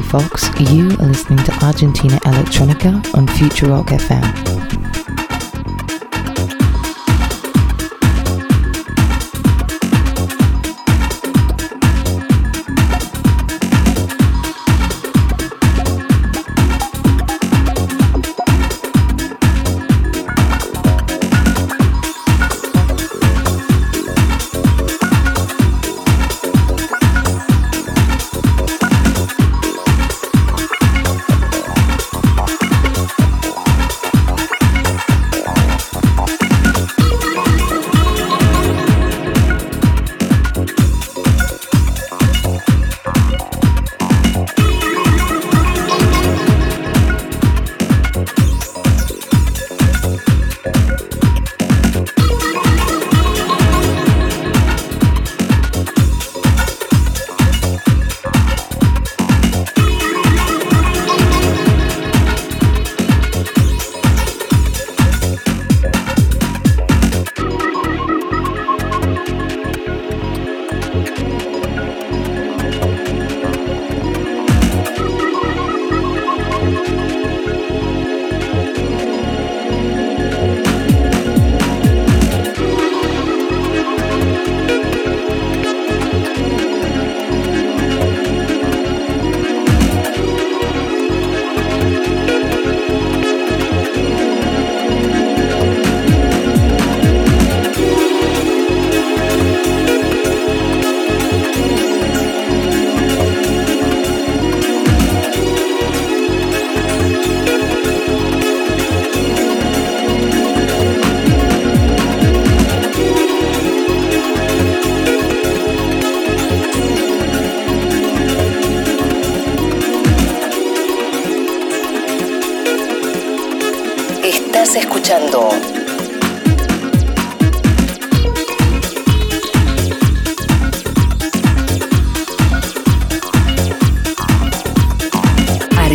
Fox. You are listening to Argentina Electronica on Future Rock FM.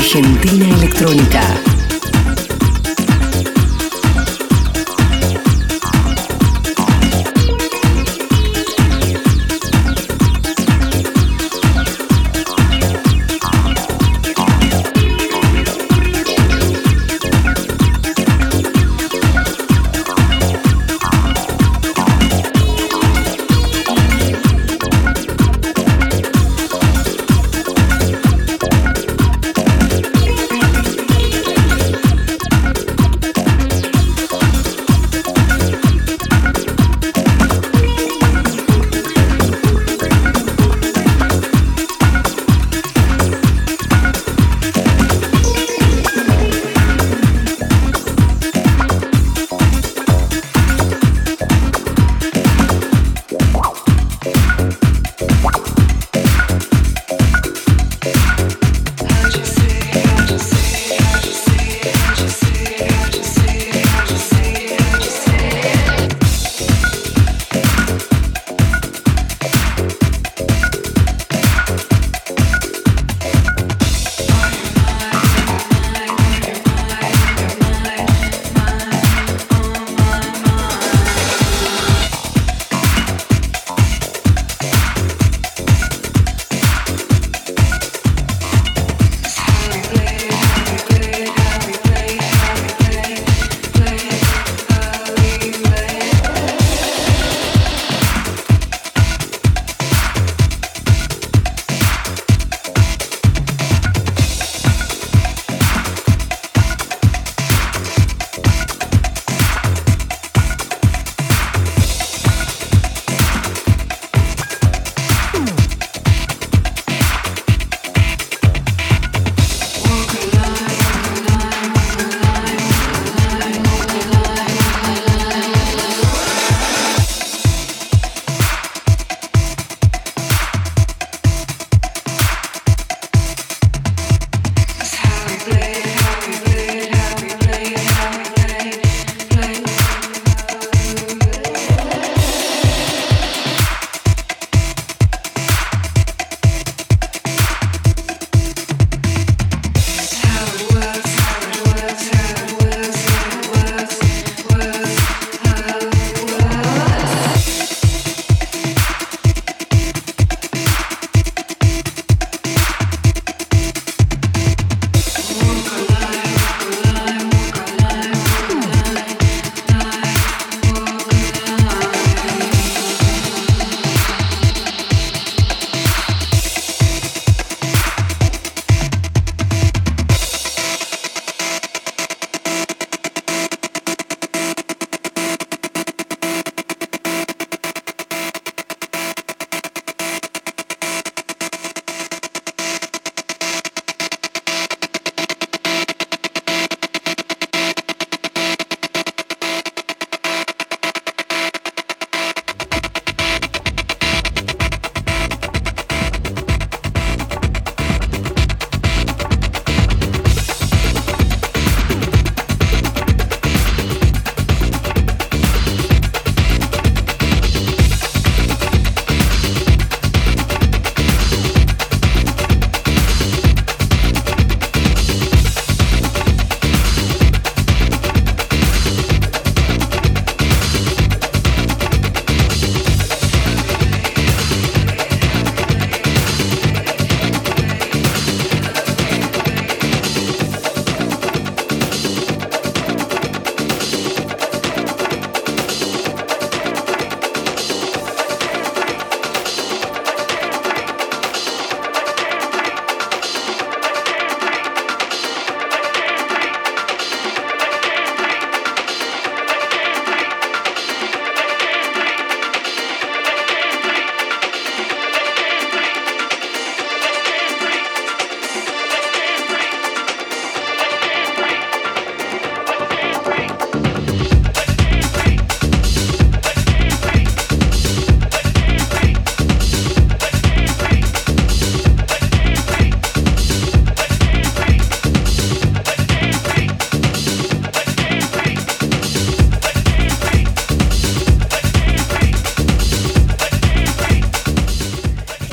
Argentina Electrónica.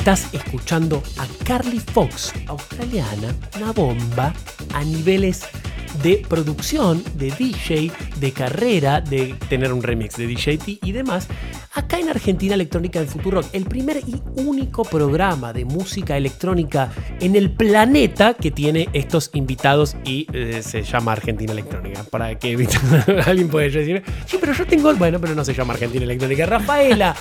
Estás escuchando a Carly Fox, australiana, una bomba a niveles de producción, de DJ, de carrera, de tener un remix de DJT y demás, acá en Argentina Electrónica del Futuro el primer y único programa de música electrónica en el planeta que tiene estos invitados y eh, se llama Argentina Electrónica. Para que alguien puede decir, sí, pero yo tengo, bueno, pero no se llama Argentina Electrónica. Rafaela,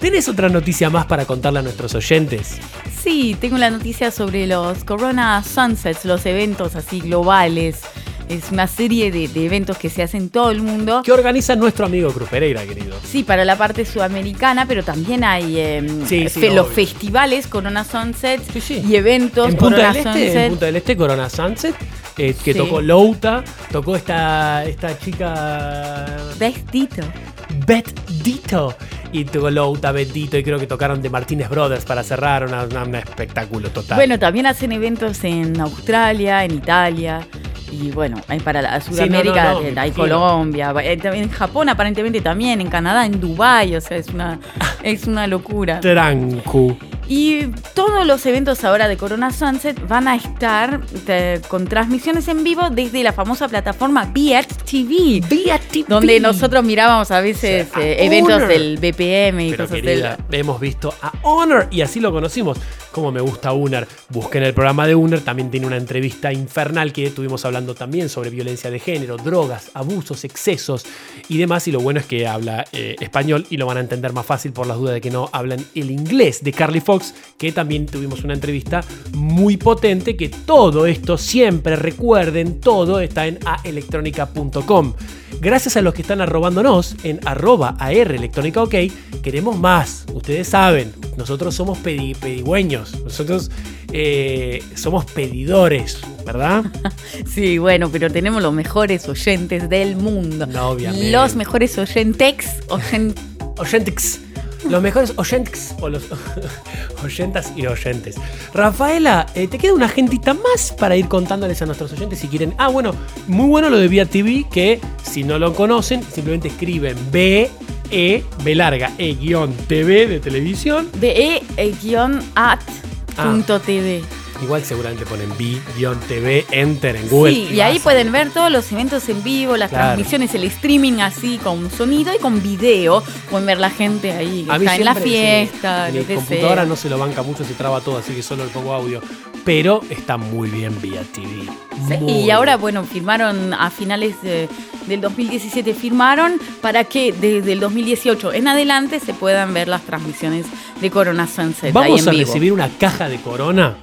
¿tenés otra noticia más para contarle a nuestros oyentes? Sí, tengo la noticia sobre los Corona Sunsets, los eventos así globales. Es una serie de, de eventos que se hacen en todo el mundo. Que organiza nuestro amigo Cruz Pereira, querido. Sí, para la parte sudamericana, pero también hay eh, Sí, sí, fe- los festivales Corona Sunsets y eventos En Punta Corona del Este, Sunset. en Punta del Este, Corona Sunset, eh, que Sí. tocó Louta, tocó esta, esta chica... Vestito. Beth Dito. Y Louta, Beth Dito, y creo que tocaron de Martínez Brothers para cerrar, un espectáculo total. Bueno, también hacen eventos en Australia, en Italia. Y bueno, hay para la Sudamérica, no, no, me hay. Colombia, eh, en Japón aparentemente también, en Canadá, en Dubái, o sea, es una, es una locura. Trancu. Y todos los eventos ahora de Corona Sunset van a estar eh, con transmisiones en vivo desde la famosa plataforma Viet TV. Donde nosotros mirábamos a veces eh, eventos del BPM y Pero cosas querida, hemos visto a Honor y así lo conocimos. Como me gusta Uner, busquen el programa de Uner, también tiene una entrevista infernal que estuvimos hablando también sobre violencia de género, drogas, abusos, excesos y demás. Y lo bueno es que habla eh, español y lo van a entender más fácil por las dudas de que no hablan el inglés de Carly Fox, que también tuvimos una entrevista muy potente, que todo esto, siempre recuerden, todo está en aelectronica.com. Gracias a los que están arrobándonos en arroba AR Electrónica OK, queremos más. Ustedes saben, nosotros somos pedi- nosotros eh, somos pedidores, ¿verdad? Sí, bueno, pero tenemos los mejores oyentes del mundo. obviamente. Los mejores oyentex, oyen- Oyentix. Los mejores oyentes o los oyentas y oyentes. Rafaela, eh, te queda una agendita más para ir contándoles a nuestros oyentes si quieren. Ah, bueno, muy bueno lo de Vía TV, que si no lo conocen, simplemente escriben B, E, B larga, E guion TV de televisión. be-at.tv. Igual seguramente ponen B-TV, enter en Google. Sí, y ahí vas pueden ver todos los eventos en vivo, las Claro. transmisiones, el streaming así con sonido y con video. Pueden ver la gente ahí que está en la siempre, sí, fiesta, Mi computadora sea. no se lo banca mucho, se traba todo, así que solo le pongo audio. Pero está muy bien vía TV. Sí, y ahora, bueno, firmaron a finales de- del 2017, firmaron para que desde el 2018 en adelante se puedan ver las transmisiones de Corona Sunset. ahí ¿Vamos en a vivo. recibir una caja de corona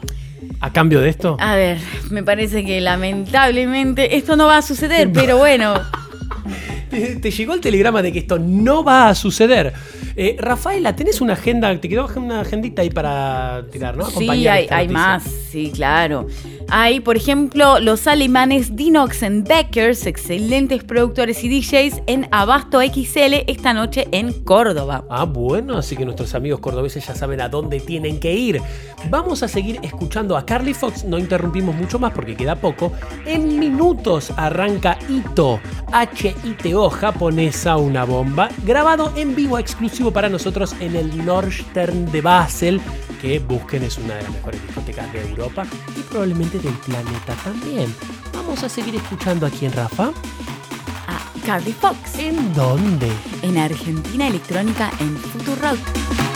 a cambio de esto? A ver, me parece que lamentablemente esto no va a suceder, pero bueno. Te, te llegó el telegrama de que esto no va a suceder. Eh, Rafaela, ¿tenés una agenda? Te quedó una agendita ahí para tirar, ¿no? Sí, hay, más, sí, claro. Hay, por ejemplo, los alemanes Dinox Beckers, excelentes productores y DJs en Abasto XL esta noche en Córdoba. Ah, bueno, así que nuestros amigos cordobeses ya saben a dónde tienen que ir. Vamos a seguir escuchando a Carly Fox, no interrumpimos mucho más porque queda poco. En minutos arranca Ito, H-I-T-O, japonesa, una bomba, grabado en vivo exclusivo para nosotros en el Nordstern de Basel, que busquen es una de las mejores discotecas de Europa y probablemente del planeta también. Vamos a seguir escuchando aquí en Rafa. A Carly Fox. ¿En dónde? En Argentina Electrónica en Futurock.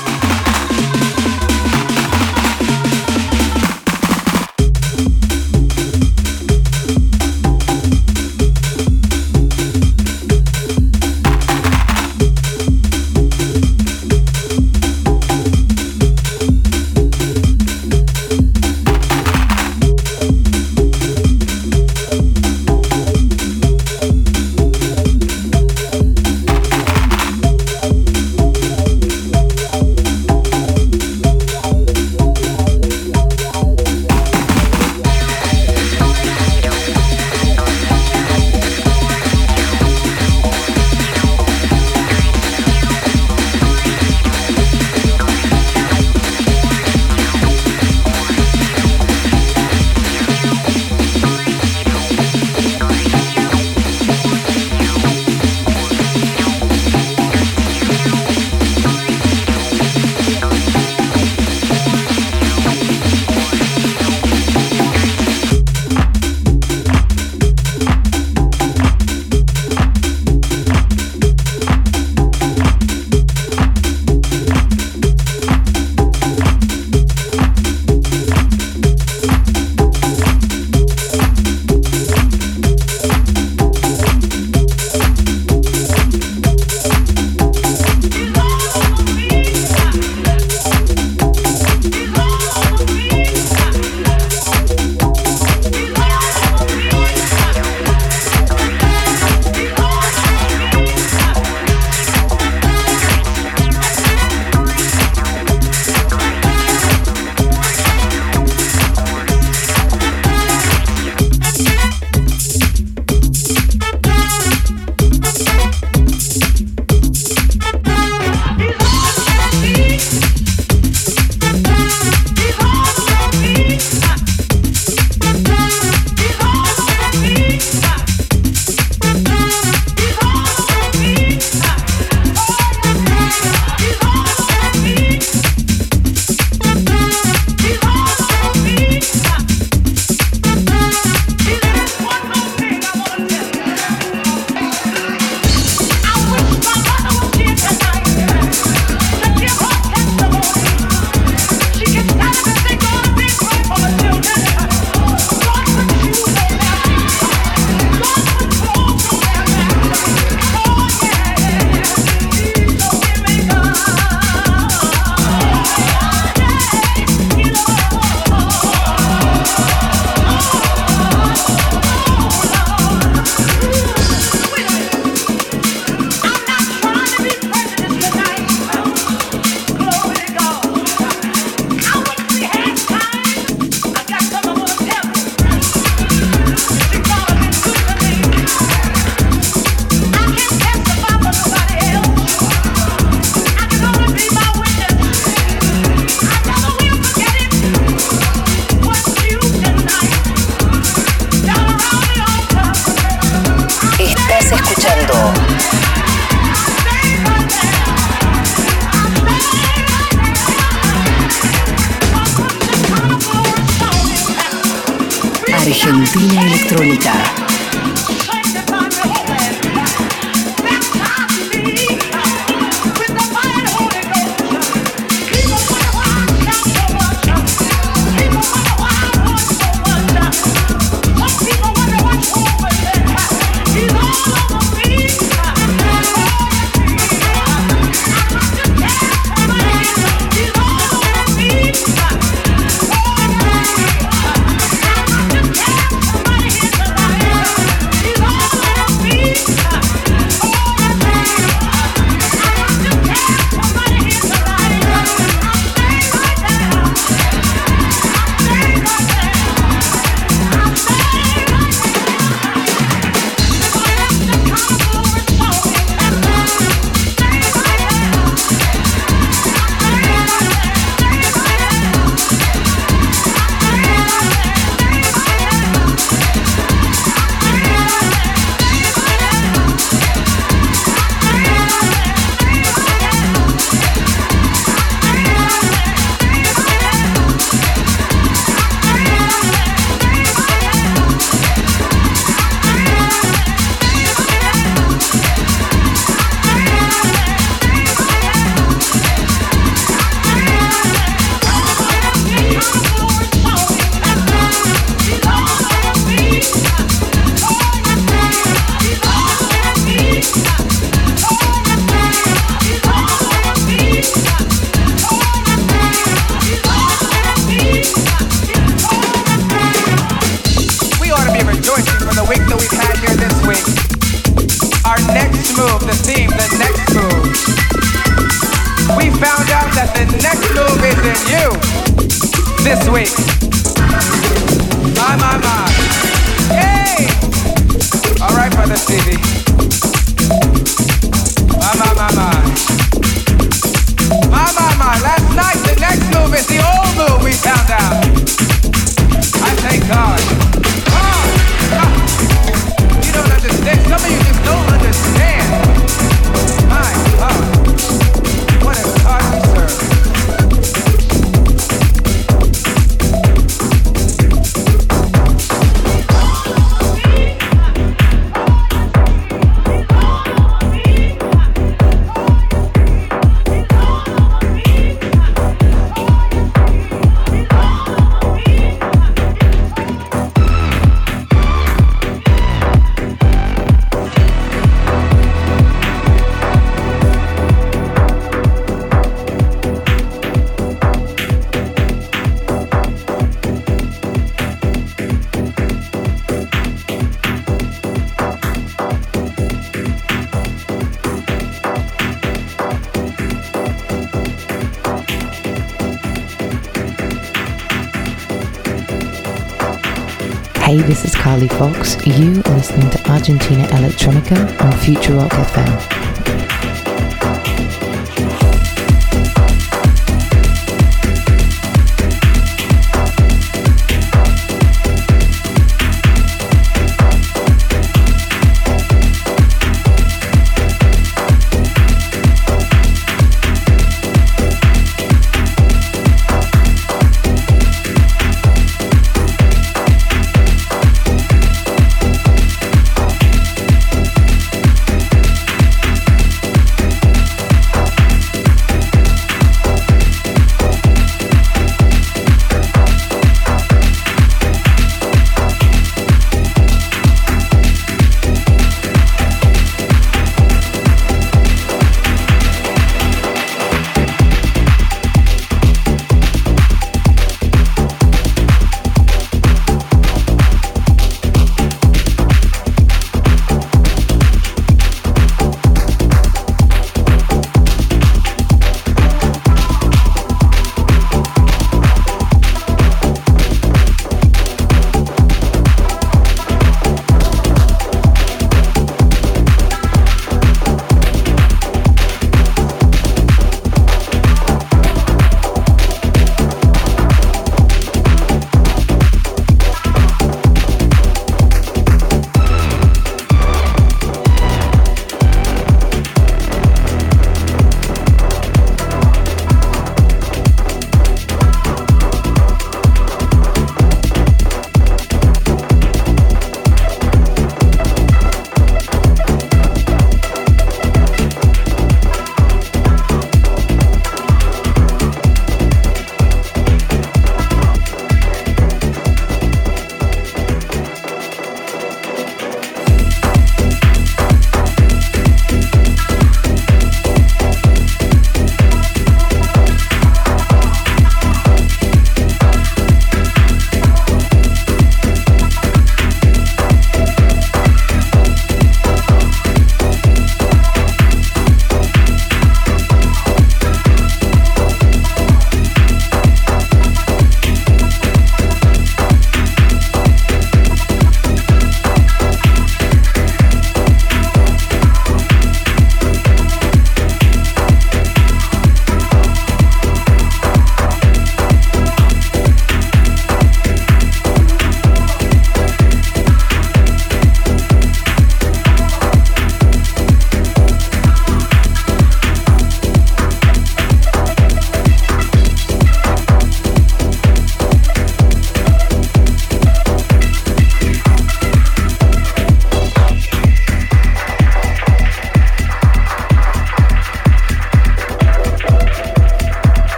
Charlie Fox. You are listening to Argentina Electronica on Future Rock FM.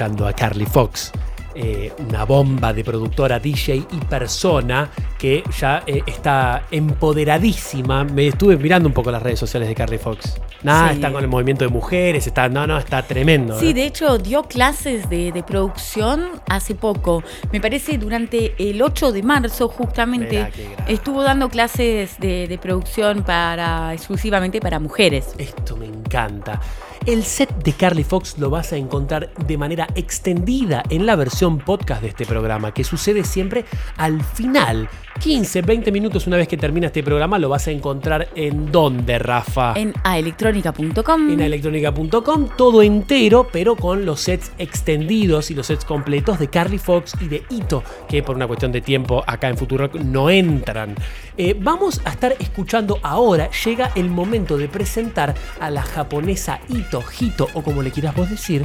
Escuchando a Carly Fox. eh, una bomba de productora, DJ y persona que ya eh, está empoderadísima. Me estuve mirando un poco las redes sociales de Carly Fox. Nada, Sí. está con el movimiento de mujeres, está, no, no, está tremendo. Sí, ¿eh? de hecho dio clases de, de producción hace poco. Me parece durante el 8 de marzo justamente estuvo dando clases de, de producción para exclusivamente para mujeres. Esto me encanta. El set de Carly Fox lo vas a encontrar de manera extendida en la versión podcast de este programa, que sucede siempre al final. 15, 20 minutos una vez que termina este programa lo vas a encontrar en donde, Rafa. En aelectronica.com. en aelectronica.com, todo entero, pero con los sets extendidos y los sets completos de Carly Fox y de Ito, que por una cuestión de tiempo acá en Futurock no entran. Eh, vamos a estar escuchando ahora, llega el momento de presentar a la japonesa Ito, Hito, o como le quieras vos decir.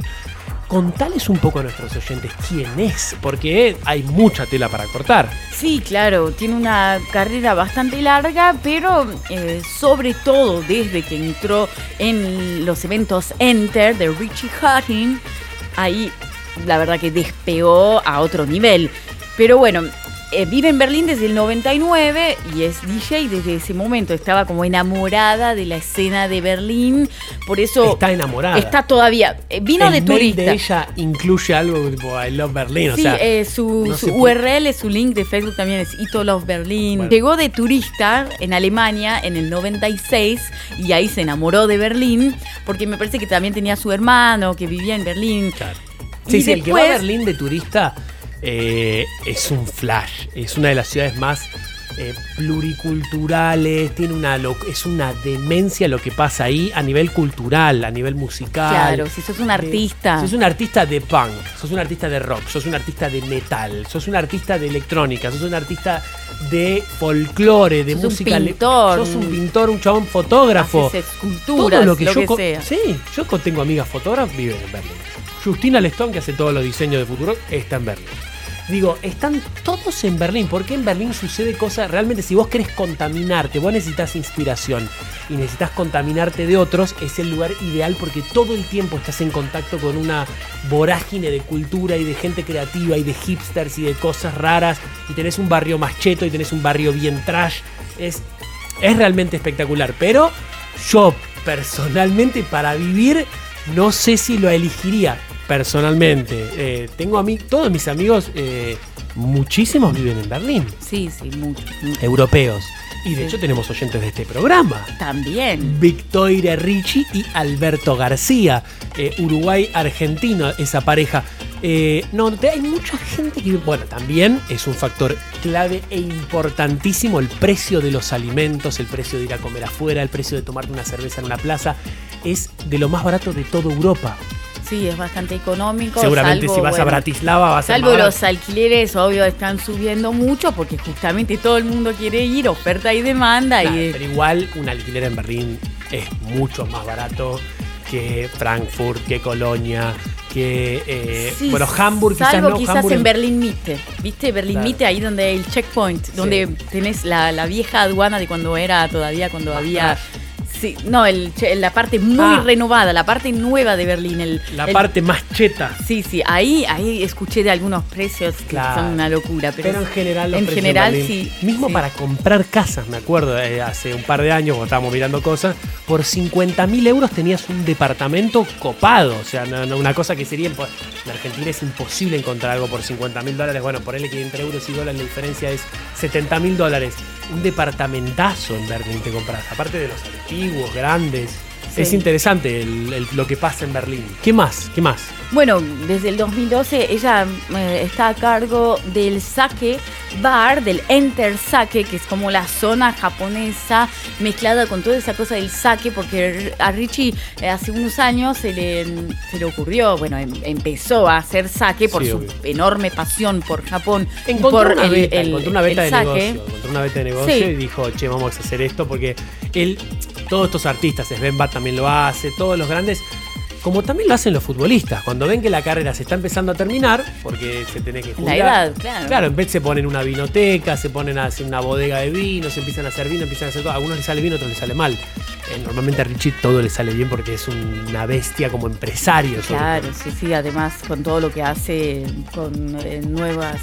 Contales un poco a nuestros oyentes quién es, porque hay mucha tela para cortar. Sí, claro, tiene una carrera bastante larga, pero eh, sobre todo desde que entró en los eventos Enter de Richie Hutton, ahí la verdad que despegó a otro nivel. Pero bueno, eh, vive en Berlín desde el 99 y es DJ desde ese momento. Estaba como enamorada de la escena de Berlín, por eso... Está enamorada. Está todavía... eh, vino el de turista. de ella incluye algo tipo I love Berlin, o Sí, sea, eh, su, no su URL, su link de Facebook también es Ito Love Berlin. Bueno. Llegó de turista en Alemania en el 96 y ahí se enamoró de Berlín porque me parece que también tenía su hermano que vivía en Berlín. Sí, Y sí, el que va a después- Berlín de turista eh, es un flash. Es una de las ciudades más eh, pluriculturales. Tiene una es una demencia lo que pasa ahí a nivel cultural, a nivel musical. Claro, si sos un artista. Sos un artista de punk, sos un artista de rock, sos un artista de metal, sos un artista de electrónica, sos un artista de folclore, de Sos un música. le- pintor. Sos un pintor, un chabón fotógrafo. Haces esculturas, Todo lo que lo yo que sea. Sí, yo tengo amigas fotógrafas, viven en Berlín. Justina Lestón, que hace todos los diseños de Futuro, está en Berlín. Digo, están todos en Berlín. porque en Berlín sucede cosas? Realmente, si vos querés contaminarte, vos necesitas inspiración y necesitas contaminarte de otros, es el lugar ideal porque todo el tiempo estás en contacto con una vorágine de cultura y de gente creativa y de hipsters y de cosas raras. Y tenés un barrio más cheto y tenés un barrio bien trash. Es, es realmente espectacular. Pero yo, personalmente, para vivir, no sé si lo elegiría. Personalmente, Eh, tengo a mí, todos mis amigos, eh, muchísimos viven en Berlín, Sí, sí, mucho. mucho. europeos. Y de hecho tenemos oyentes de este programa. También. Victoria Ricci y Alberto García, eh, Uruguay-Argentino, esa pareja. Eh, no, hay mucha gente que, bueno, también es un factor clave e importantísimo el precio de los alimentos, el precio de ir a comer afuera, el precio de tomarte una cerveza en una plaza, es de lo más barato de toda Europa. Sí, es bastante económico. Seguramente salvo, si vas a Bratislava vas a Salvo más los alquileres, obvio, están subiendo mucho porque justamente todo el mundo quiere ir, oferta y demanda. Y pero igual un alquiler en Berlín es mucho más barato que Frankfurt, que Colonia, que eh, Sí, bueno Hamburg quizás salvo no, quizás Hamburg en Berlín Mitte, ¿viste? Berlín Claro. Mitte, ahí donde hay el checkpoint, donde tenés la, la vieja aduana de cuando era todavía, cuando había... Sí, no, el, la parte muy Ah. renovada, la parte nueva de Berlín. El, la el- parte más cheta. Sí, sí, ahí, ahí escuché de algunos precios que Claro. son una locura. Pero, Pero en general los en precios general sí. Mismo sí. para comprar casas, me acuerdo, eh, hace un par de años cuando estábamos mirando cosas, por 50 mil euros tenías un departamento copado. O sea, no- no, una cosa que sería... En Argentina es imposible encontrar algo por 50 mil dólares. Bueno, ponele que entre euros y dólares la diferencia es 70 mil dólares. Un departamentazo en Berlín te compras. Aparte de los antiguos, grandes. Sí. Es interesante el- el- lo que pasa en Berlín. ¿Qué más? ¿Qué más? Bueno, desde el 2012 ella eh, está a cargo del Sake Bar, del Enter Sake, que es como la zona japonesa mezclada con toda esa cosa del sake, porque a Richie eh, hace unos años se le, se le ocurrió, bueno, em- empezó a hacer sake por Sí, su obvio. enorme pasión por Japón. Encontró por una el- beta, el- encontró una beta el de sake. negocio. Encontró una beta de negocio Sí. y dijo, che, vamos a hacer esto porque él, todos estos artistas, Sven Bat también lo hace, todos los grandes como también lo hacen los futbolistas. Cuando ven que la carrera se está empezando a terminar, porque se tiene que La jubilar. edad, claro. Claro, en vez se ponen una vinoteca, se ponen a hacer una bodega de vino, se empiezan a hacer vino, empiezan a hacer todo. A algunos les sale bien, a otros les sale mal. Eh, normalmente a Richie todo le sale bien porque es una bestia como empresario. Claro, sí, sí, además con todo lo que hace con eh, nuevas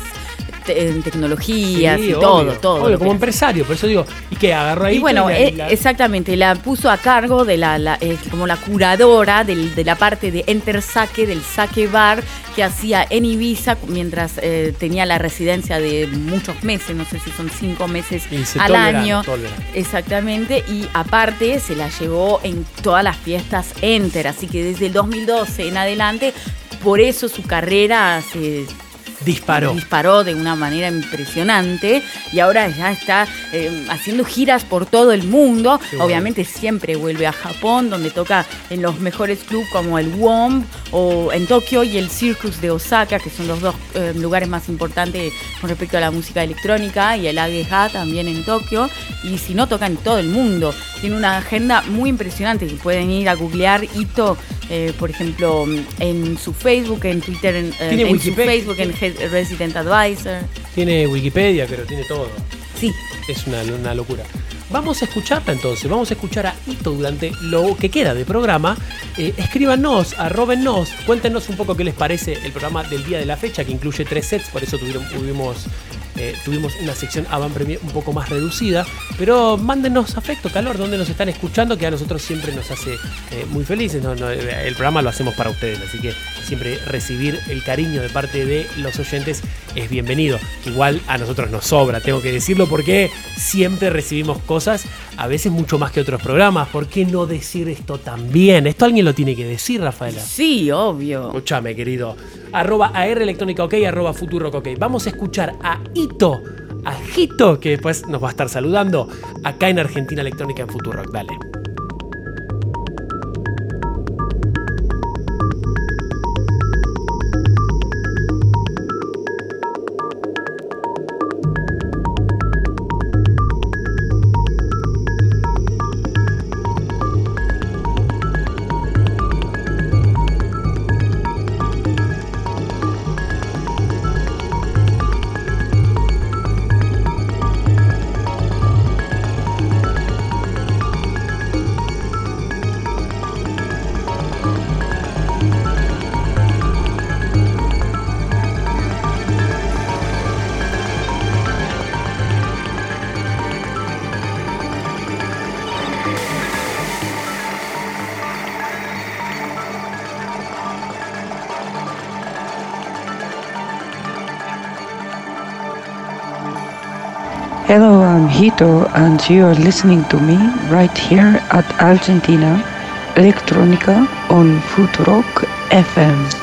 te- eh, tecnologías Sí, y obvio, todo, todo. obvio, como que- empresario, por eso digo, y que agarró ahí. Y bueno, la- eh, la- exactamente, la puso a cargo de la, la- eh, como la curadora del- de la parte de Enter Saque, del Saque Bar, que hacía en Ibiza mientras eh, tenía la residencia de muchos meses, no sé si son cinco meses Y se- al verano, año. verano. Exactamente, y aparte se la llevó en todas las fiestas Enter, así que desde el 2012 en adelante, por eso su carrera se disparó. disparó de una manera impresionante y ahora ya está eh, haciendo giras por todo el mundo. Bueno. Obviamente siempre vuelve a Japón, donde toca en los mejores clubes como el WOMB o en Tokio y el Circus de Osaka, que son los dos eh, lugares más importantes con respecto a la música electrónica, y el AGH también en Tokio. Y si no, toca en todo el mundo. Tiene una agenda muy impresionante que pueden ir a googlear Ito, eh, por ejemplo, en su Facebook, en Twitter, en, en su. Facebook, en Resident Advisor. Tiene Wikipedia, pero tiene todo. Sí. Es una, una locura. Vamos a escucharla entonces, vamos a escuchar a Ito durante lo que queda de programa. Eh, escríbanos, arrobennos, cuéntenos un poco qué les parece el programa del día de la fecha, que incluye tres sets, por eso tuvieron, tuvimos, eh, tuvimos una sección avant premier un poco más reducida. Pero mándenos afecto, calor, donde nos están escuchando, que a nosotros siempre nos hace eh, muy felices. No, no, eh, el programa lo hacemos para ustedes, así que siempre recibir el cariño de parte de los oyentes es bienvenido. Igual a nosotros nos sobra, tengo que decirlo, porque siempre recibimos cosas, a veces mucho más que otros programas. ¿Por qué no decir esto también? Esto alguien lo tiene que decir, Rafaela. Sí, obvio. Escúchame, querido. Arroba AR Electrónica OK, arroba Futurock OK. Vamos a escuchar a Ito, a Hito, que después nos va a estar saludando acá en Argentina Electrónica en Futurock. Dale. And you are listening to me right here at Argentina Electronica on Futurock FM.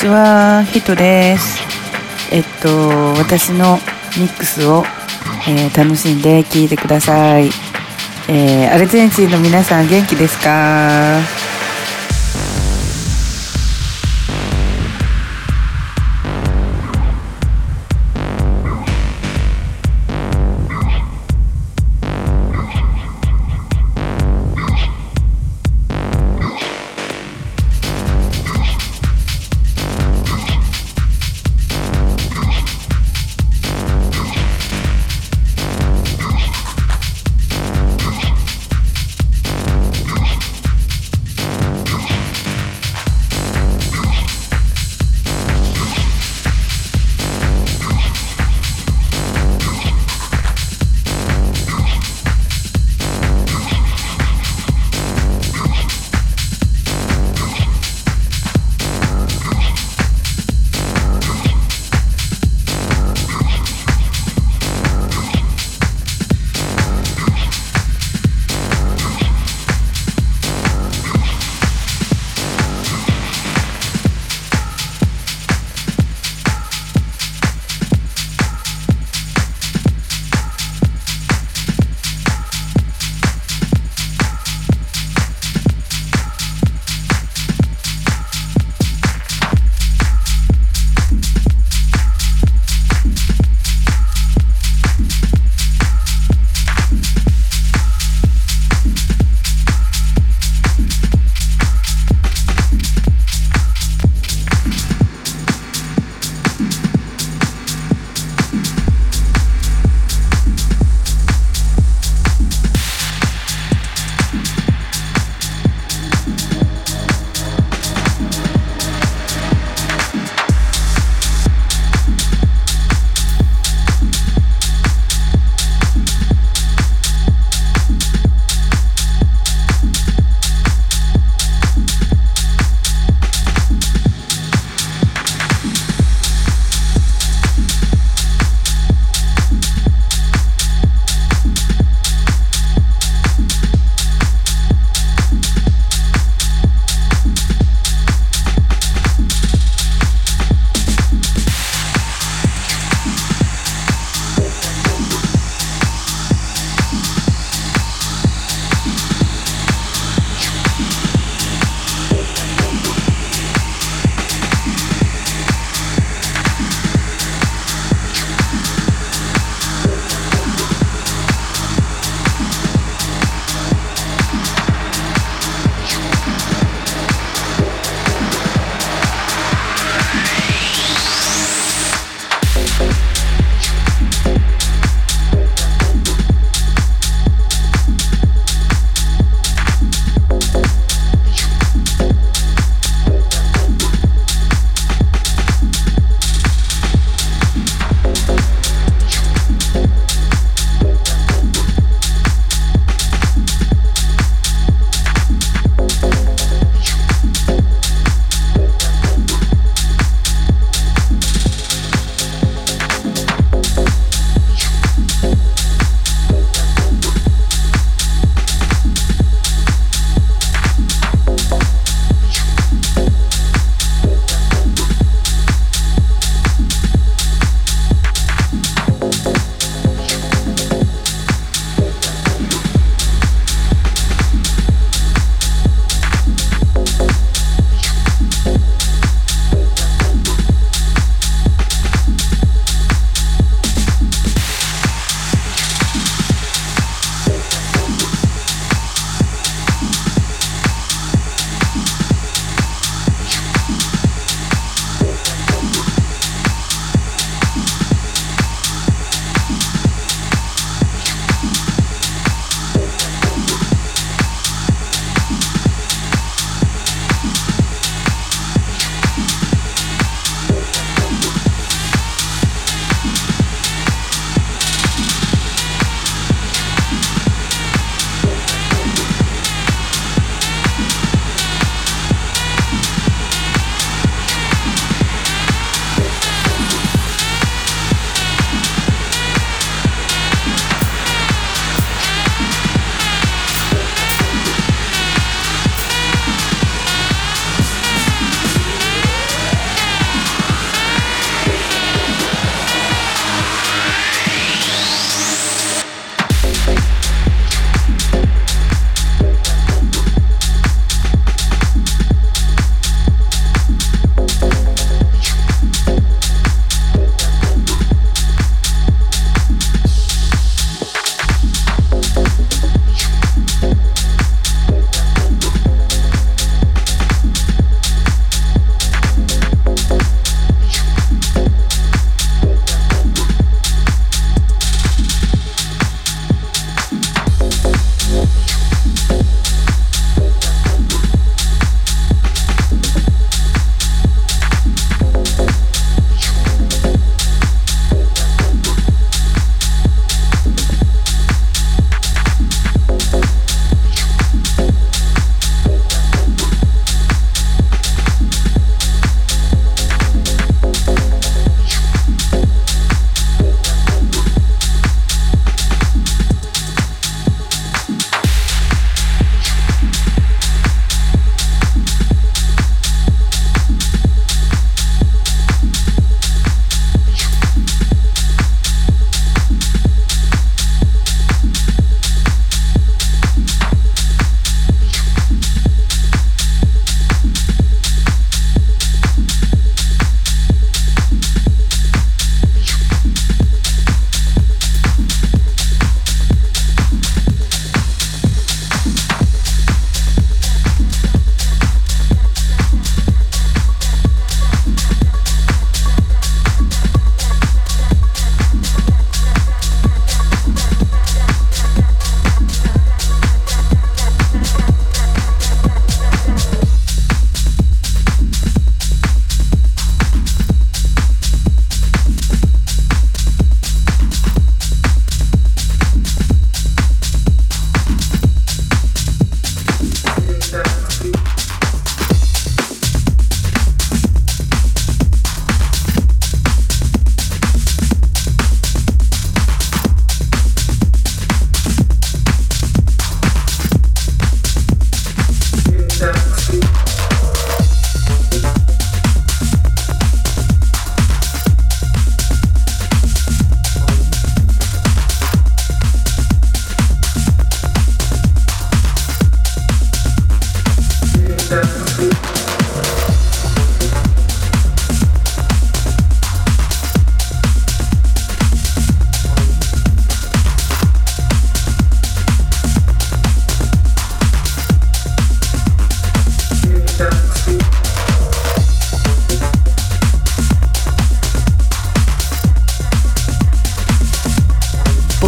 ちは、ヒトです。えっと、私のミックスを、えー楽しんで聴いてください。えーアルゼンチンの皆さん元気ですか？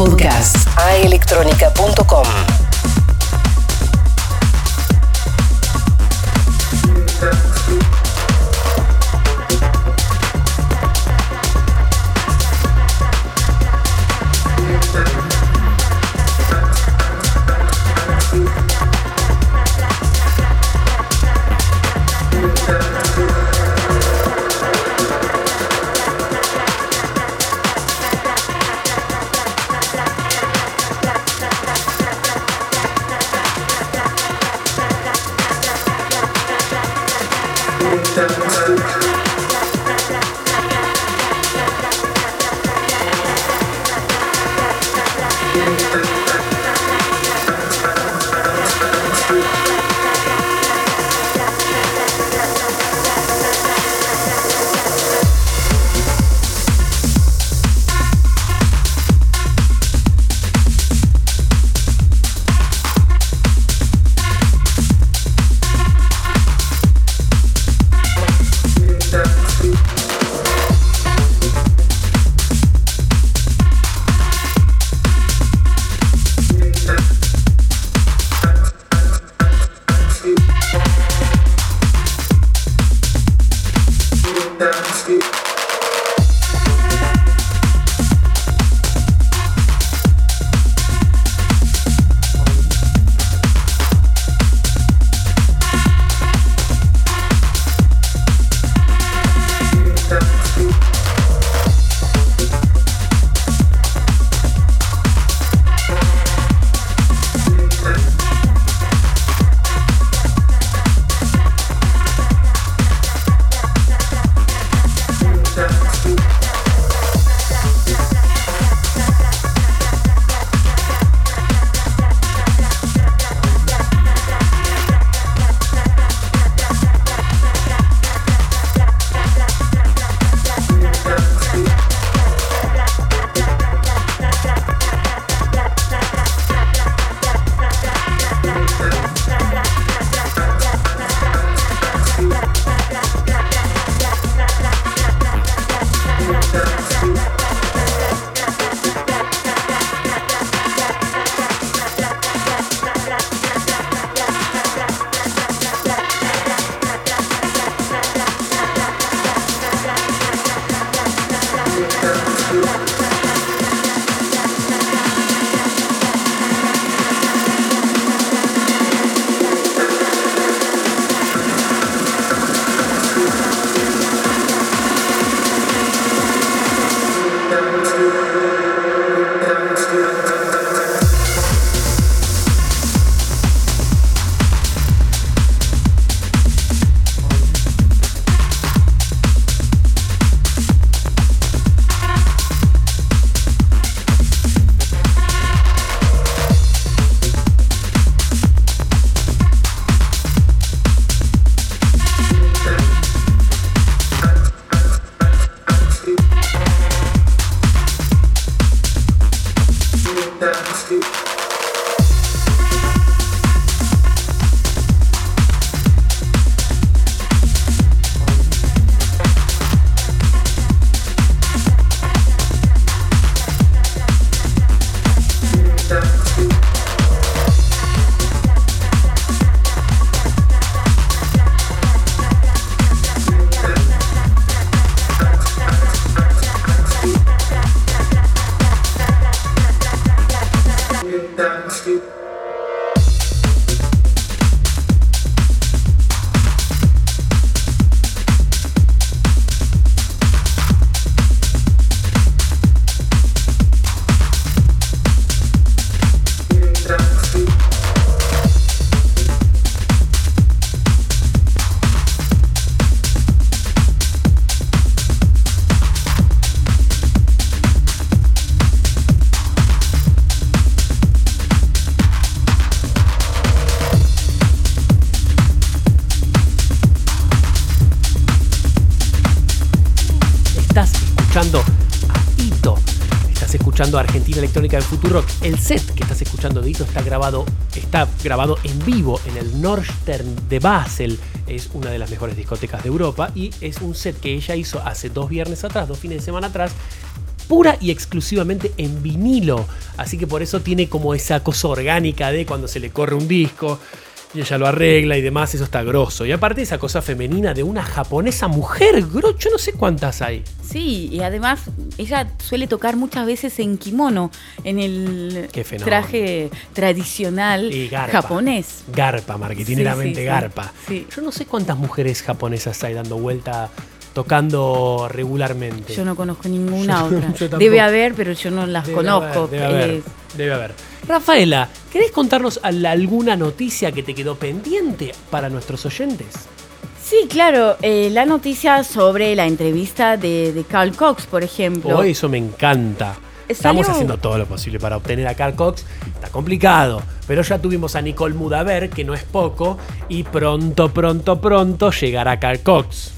podcast a electrónica.com. El set que estás escuchando de Ito está grabado, está grabado en vivo en el Nordstern de Basel. Es una de las mejores discotecas de Europa y es un set que ella hizo hace dos viernes atrás, dos fines de semana atrás, pura y exclusivamente en vinilo. Así que por eso tiene como esa cosa orgánica de cuando se le corre un disco y ella lo arregla y demás, eso está grosso. Y aparte esa cosa femenina de una japonesa mujer, gro, yo no sé cuántas hay. Sí, y además ella suele tocar muchas veces en kimono, en el traje tradicional Y garpa. japonés. Garpa, marketineramente Sí, sí, sí. garpa. Sí. Yo no sé cuántas mujeres japonesas hay dando vuelta, tocando regularmente. Yo no conozco ninguna Yo- otra. yo. Debe haber, pero yo no las Debe conozco. haber, debe haber, Eh, debe haber. Rafaela, ¿querés contarnos al- alguna noticia que te quedó pendiente para nuestros oyentes? sí, claro, eh, la noticia sobre la entrevista de, de Carl Cox, por ejemplo. Oh, eso me encanta. Estamos Salió- haciendo todo lo posible para obtener a Carl Cox. Está complicado, pero ya tuvimos a Nicole Mudaver, que no es poco, y pronto, pronto, pronto llegará Carl Cox.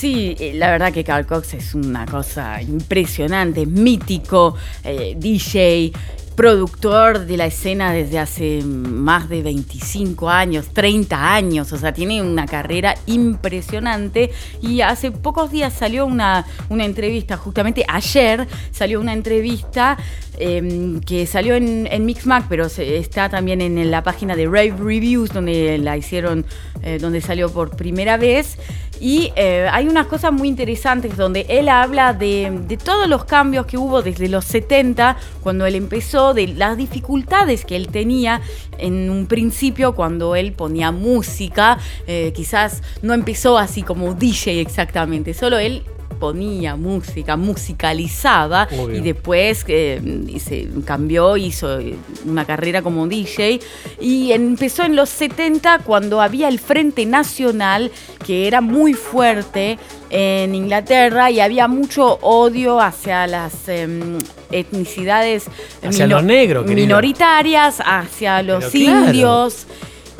Sí, eh, la verdad que Carl Cox es una cosa impresionante, mítico, eh, DJ, productor de la escena desde hace más de 25 años, 30 años, o sea, tiene una carrera impresionante y hace pocos días salió una, una entrevista, justamente ayer salió una entrevista eh, que salió en, en Mixmag, pero está también en la página de Rave Reviews, donde la hicieron, eh, donde salió por primera vez. Y eh, hay unas cosas muy interesantes donde él habla de, de todos los cambios que hubo desde los 70, cuando él empezó, de las dificultades que él tenía en un principio cuando él ponía música. Eh, quizás no empezó así como DJ exactamente, solo él ponía música, musicalizaba Obvio. y después eh, se cambió, hizo una carrera como DJ y empezó en los 70 cuando había el Frente Nacional que era muy fuerte en Inglaterra y había mucho odio hacia las em, etnicidades Hacia los negros, minoritarias, hacia los Pero claro.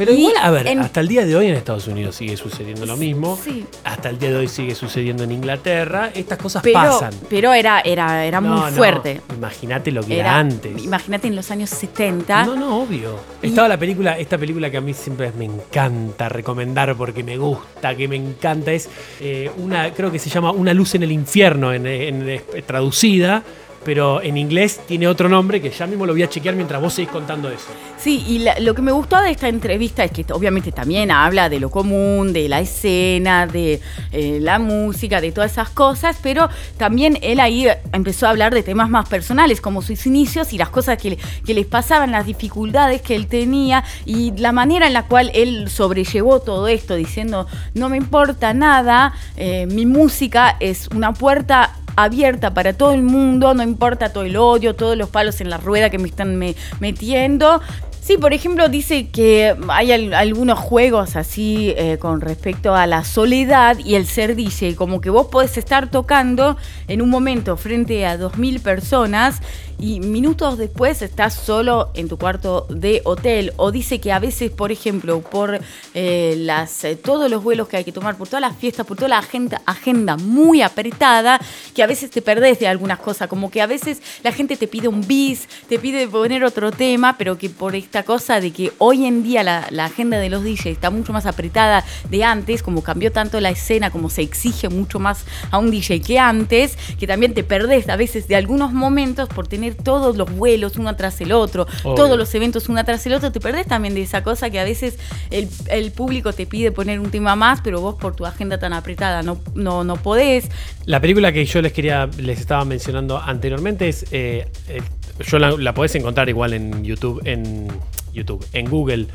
Pero igual, a ver, en- hasta el día de hoy en Estados Unidos sigue sucediendo lo mismo. Sí. Hasta el día de hoy sigue sucediendo en Inglaterra. Estas cosas pero, pasan. pero era, era, era No, muy no, fuerte. Imagínate lo que era, Era- antes. Imagínate en los años 70. No, no, obvio. Estaba la película, esta película que a mí siempre me encanta recomendar porque me gusta, que me encanta, es eh, una, creo que se llama Una luz en el infierno, en, en- traducida, pero en inglés tiene otro nombre que ya mismo lo voy a chequear mientras vos seguís contando eso. Sí, y lo que me gustó de esta entrevista es que obviamente también habla de lo común, de la escena, de eh, la música, de todas esas cosas, pero también él ahí empezó a hablar de temas más personales, como sus inicios y las cosas que les pasaban, las dificultades que él tenía y la manera en la cual él sobrellevó todo esto, diciendo, no me importa nada, eh, mi música es una puerta abierta para todo el mundo, no importa todo el odio, todos los palos en la rueda que me están me- metiendo. Sí, por ejemplo, dice que hay al- algunos juegos así eh, con respecto a la soledad y el ser DJ, como que vos podés estar tocando en un momento frente a 2.000 personas y minutos después estás solo en tu cuarto de hotel. O dice que a veces, por ejemplo, por eh, las, eh, todos los vuelos que hay que tomar, por todas las fiestas, por toda la agenda, muy apretada, que a veces te perdés de algunas cosas, como que a veces la gente te pide un bis, te pide poner otro tema, pero que por esta cosa de que hoy en día la, la agenda de los DJs está mucho más apretada de antes, como cambió tanto la escena, como se exige mucho más a un DJ que antes, que también te perdés a veces de algunos momentos por tener todos los vuelos uno tras el otro, Obvio. todos los eventos uno tras el otro, te perdés también de esa cosa que a veces el, el público te pide poner un tema más, pero vos por tu agenda tan apretada no, no, no podés. La película que yo les quería, les estaba mencionando anteriormente es, eh, eh, yo la, la podés encontrar igual en YouTube, en YouTube, en Google,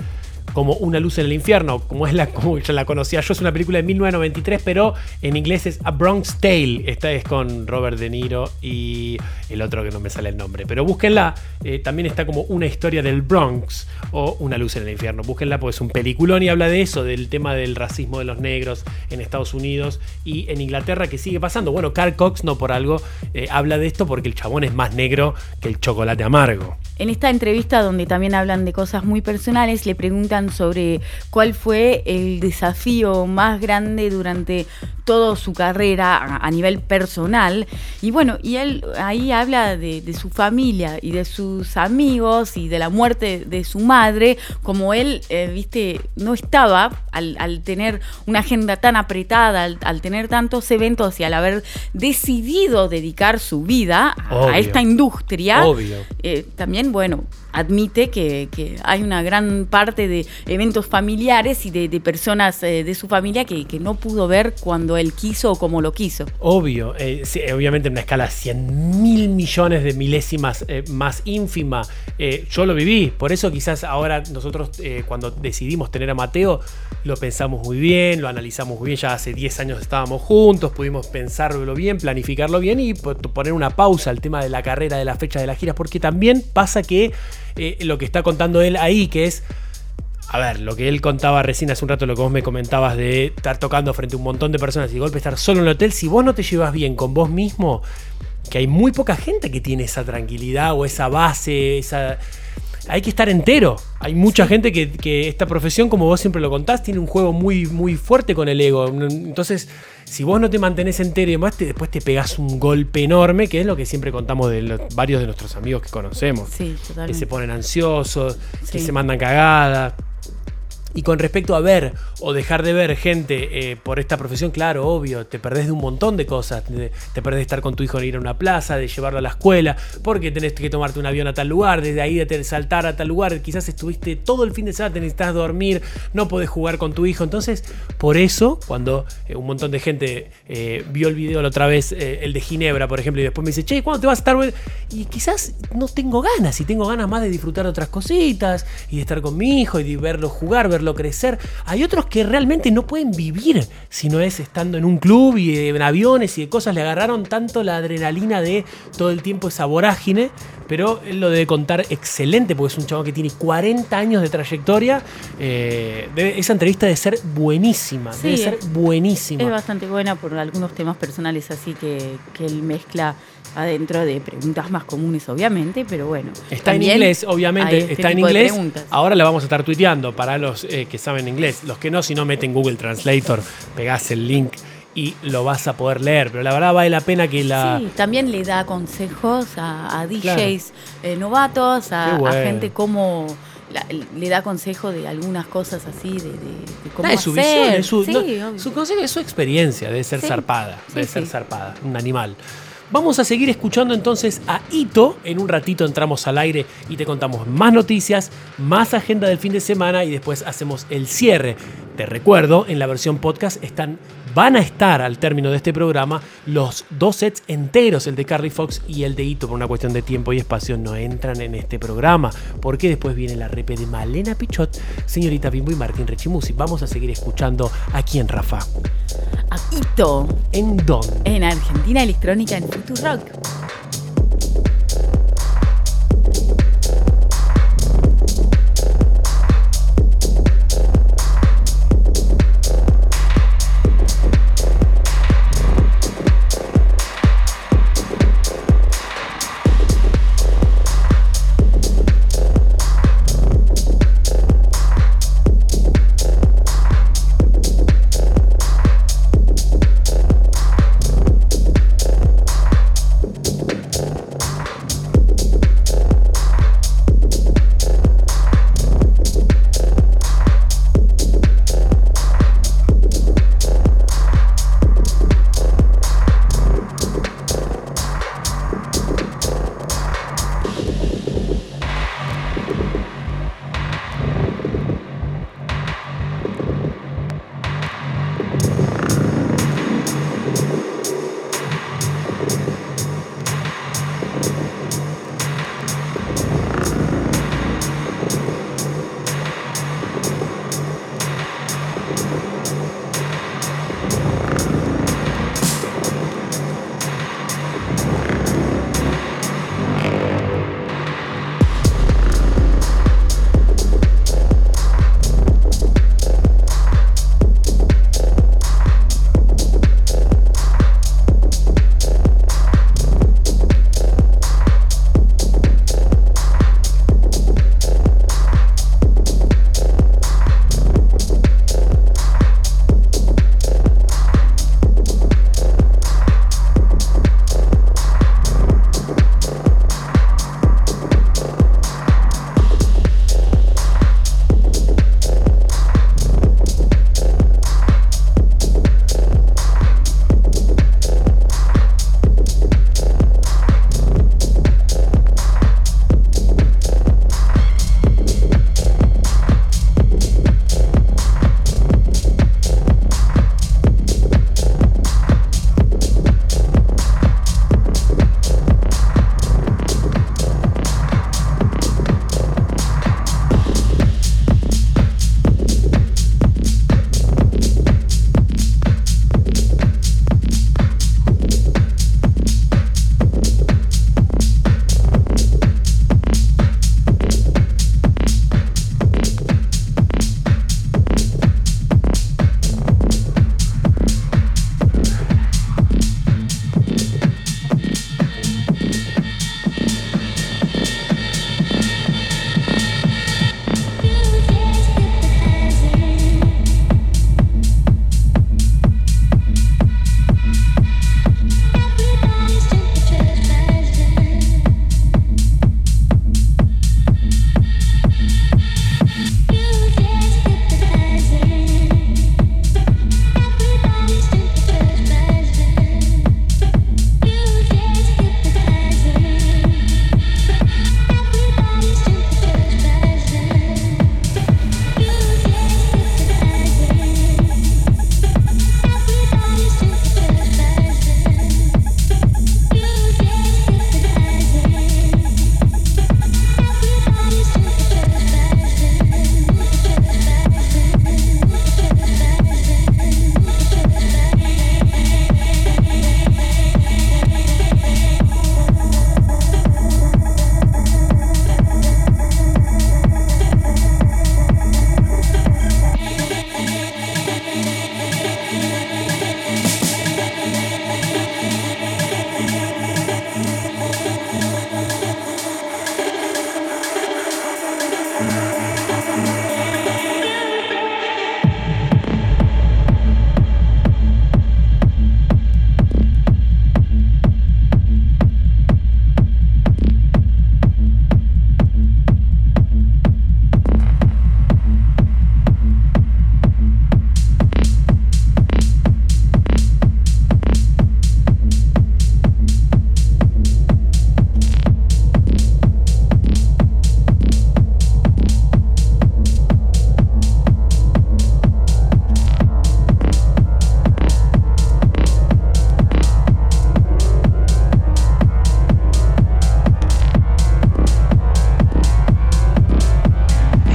como Una luz en el infierno, como es la, como yo la conocía yo, es una película de 1993, pero en inglés es A Bronx Tale. Esta es con Robert De Niro y el otro que no me sale el nombre, pero búsquenla. eh, también está como una historia del Bronx o Una luz en el infierno. Búsquenla porque es un peliculón y habla de eso, del tema del racismo de los negros en Estados Unidos y en Inglaterra que sigue pasando. Bueno, Carl Cox no por algo eh, habla de esto porque el chabón es más negro que el chocolate amargo. En esta entrevista donde también hablan de cosas muy personales, le preguntan sobre cuál fue el desafío más grande durante toda su carrera a, a nivel personal. Y bueno, y él ahí habla de, de su familia y de sus amigos y de la muerte de su madre, como él, eh, viste, no estaba al, al tener una agenda tan apretada, al, al tener tantos eventos y al haber decidido dedicar su vida a- Obvio. a esta industria, Obvio. eh, también, bueno, admite que, que hay una gran parte de eventos familiares y de, personas eh, de su familia que, no pudo ver cuando él quiso o como lo quiso. Obvio, eh, sí, obviamente en una escala 100 mil millones de milésimas eh, más ínfima. Eh, yo lo viví, por eso quizás ahora nosotros eh, cuando decidimos tener a Mateo lo pensamos muy bien, lo analizamos muy bien, ya hace 10 años estábamos juntos, pudimos pensarlo bien, planificarlo bien y po- poner una pausa al tema de la carrera, de la fecha de las giras, porque también pasa que eh, lo que está contando él ahí, que es a ver, lo que él contaba recién hace un rato, lo que vos me comentabas de estar tocando frente a un montón de personas y de golpe estar solo en el hotel, si vos no te llevas bien con vos mismo, que hay muy poca gente que tiene esa tranquilidad o esa base, esa... Hay que estar entero. Hay mucha gente que, que esta profesión, como vos siempre lo contás, tiene un juego muy, muy fuerte con el ego. Entonces, si vos no te mantenés entero y demás, te- después te pegás un golpe enorme, que es lo que siempre contamos de los- varios de nuestros amigos que conocemos. Sí, Que totalmente. se ponen ansiosos, que se mandan cagadas. Y con respecto a ver o dejar de ver gente eh, por esta profesión, claro, obvio, te perdés de un montón de cosas. Te, te perdés de estar con tu hijo en ir a una plaza, de llevarlo a la escuela, porque tenés que tomarte un avión a tal lugar, desde ahí de saltar a tal lugar. Quizás estuviste todo el fin de semana, te necesitas dormir, no podés jugar con tu hijo. Entonces, por eso, cuando eh, un montón de gente eh, vio el video la otra vez, el de Ginebra, por ejemplo, y después me dice, che, ¿cuándo te vas a estar? Y quizás no tengo ganas, y tengo ganas más de disfrutar de otras cositas, y de estar con mi hijo, y de verlo jugar, verlo crecer. Hay otros que realmente no pueden vivir si no es estando en un club y en aviones y de cosas. Le agarraron tanto la adrenalina de todo el tiempo esa vorágine, pero él lo debe contar excelente, porque es un chavo que tiene 40 años de trayectoria. Eh, debe- esa entrevista debe ser buenísima, debe ser buenísima. Es bastante buena por algunos temas personales así que, que él mezcla adentro de preguntas más comunes, obviamente, pero bueno. Está en inglés, obviamente, este está en de inglés. Ahora la vamos a estar tuiteando para los eh, que saben inglés. Los que no, si no meten Google Translator, pegás el link y lo vas a poder leer. Pero la verdad vale la pena que la... Sí, también le da consejos a, a DJs Claro. eh, novatos, a, Qué bueno. a gente como la- le da consejo de algunas cosas así, de, de- de cómo Ah, es su hacer. visión, su, Sí, no, su consejo es su experiencia, debe ser Sí. zarpada, Sí, debe ser zarpada, un animal. Vamos a seguir escuchando entonces a Ito. En un ratito entramos al aire y te contamos más noticias, más agenda del fin de semana y después hacemos el cierre. Te recuerdo, en la versión podcast están, van a estar al término de este programa los dos sets enteros, el de Carly Fox y el de Ito, por una cuestión de tiempo y espacio, no entran en este programa. Porque después viene la repe de Malena Pichot, señorita Bimbo y Martín Rechimusi. Vamos a seguir escuchando aquí en Rafa. A Quito, ¿En dónde? en Argentina Electrónica, en Futurock. Thank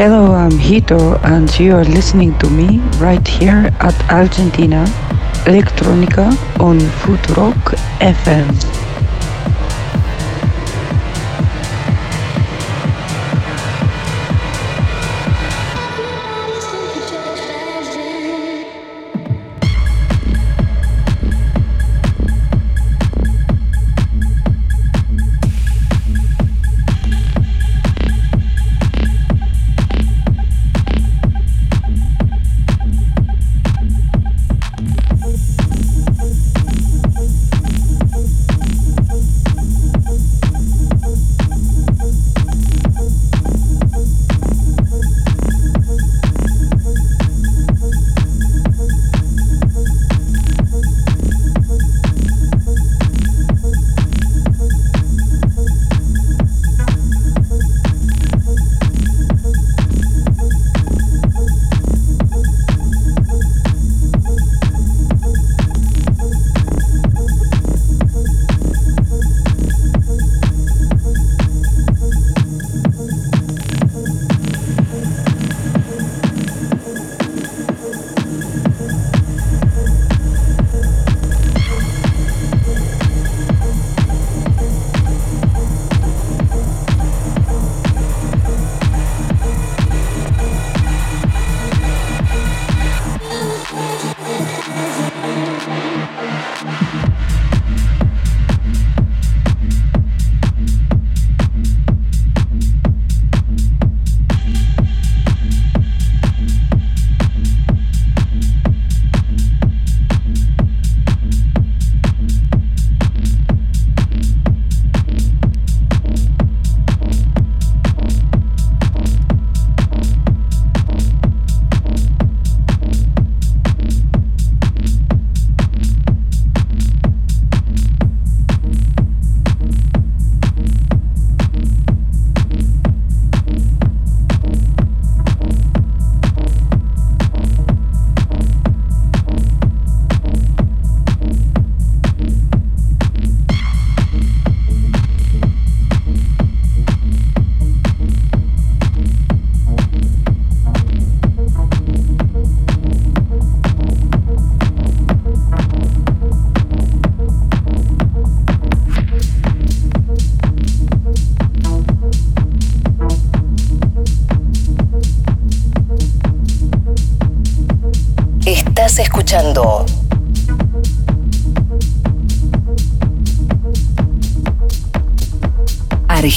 Hello, I'm Hito, and you are listening to me right here at Argentina Electronica on Futurock FM.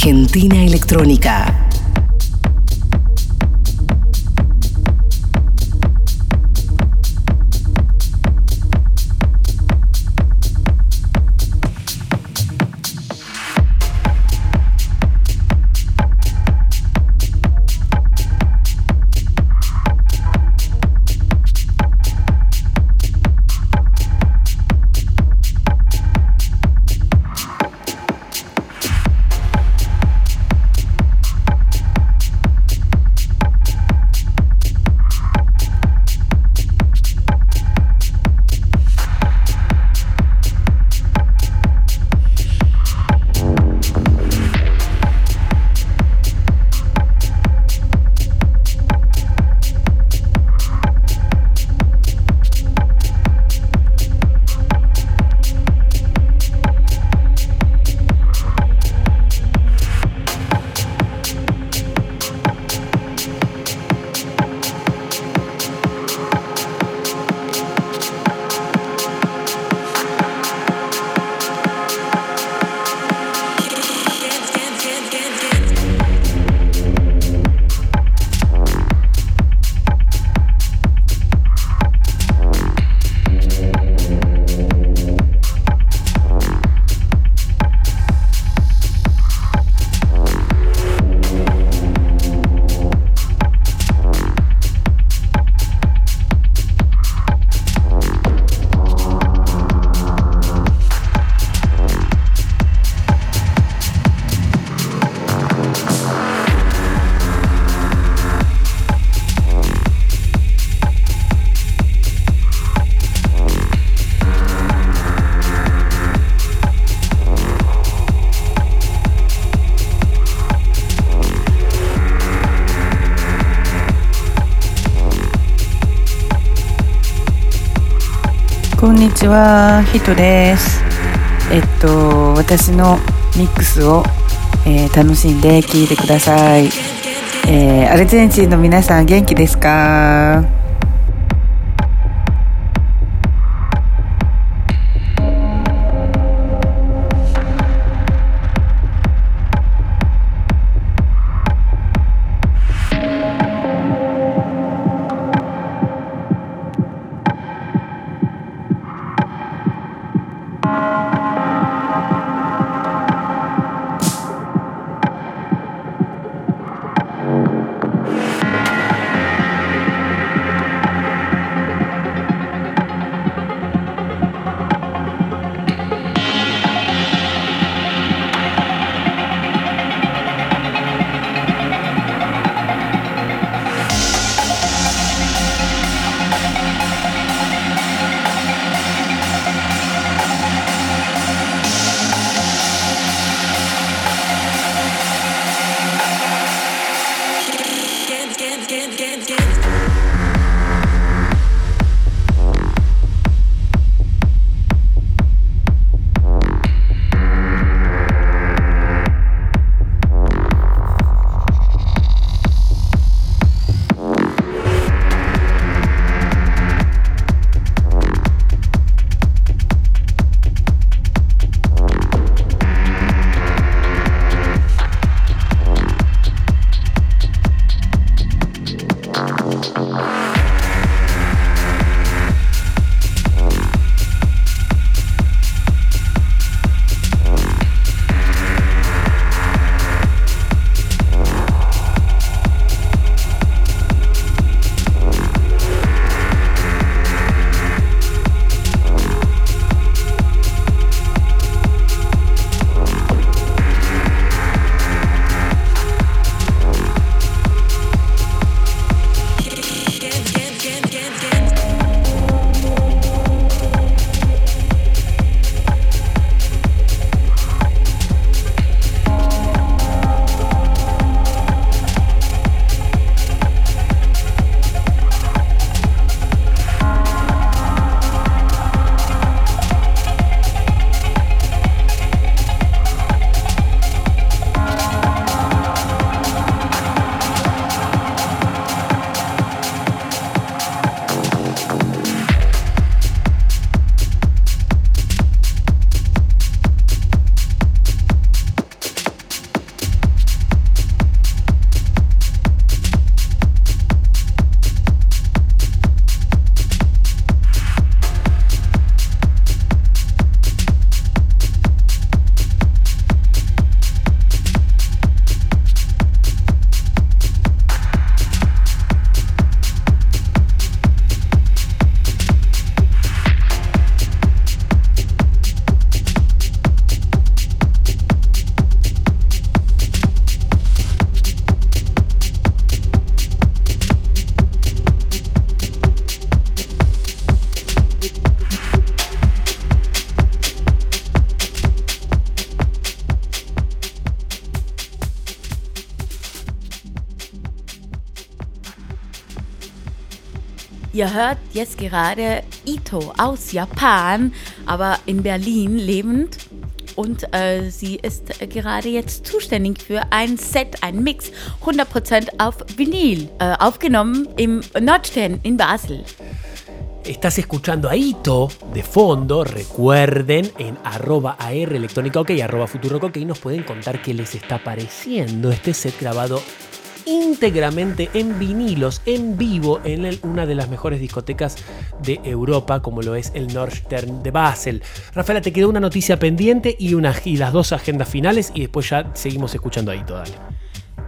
Argentina Electrónica. ちは、ヒトです。えっと、私のミックスを、えー楽しんで聴いてください。えーアルゼンチンの皆さん元気ですか？Ihr hört jetzt gerade Ito aus Japan, aber in Berlin lebend. Und äh, sie ist gerade jetzt zuständig für ein Set, ein Mix, 100% auf Vinyl, äh, aufgenommen im Nordstern in Basel. Estás escuchando a Ito de fondo. Recuerden en arroba AR OK y arroba Futurock OK nos pueden contar qué les está pareciendo este set grabado íntegramente en vinilos, en vivo, en una de las mejores discotecas de Europa, como lo es el Nordstern de Basel. Rafaela, te quedó una noticia pendiente y, las dos agendas finales y después ya seguimos escuchando a Ito, dale.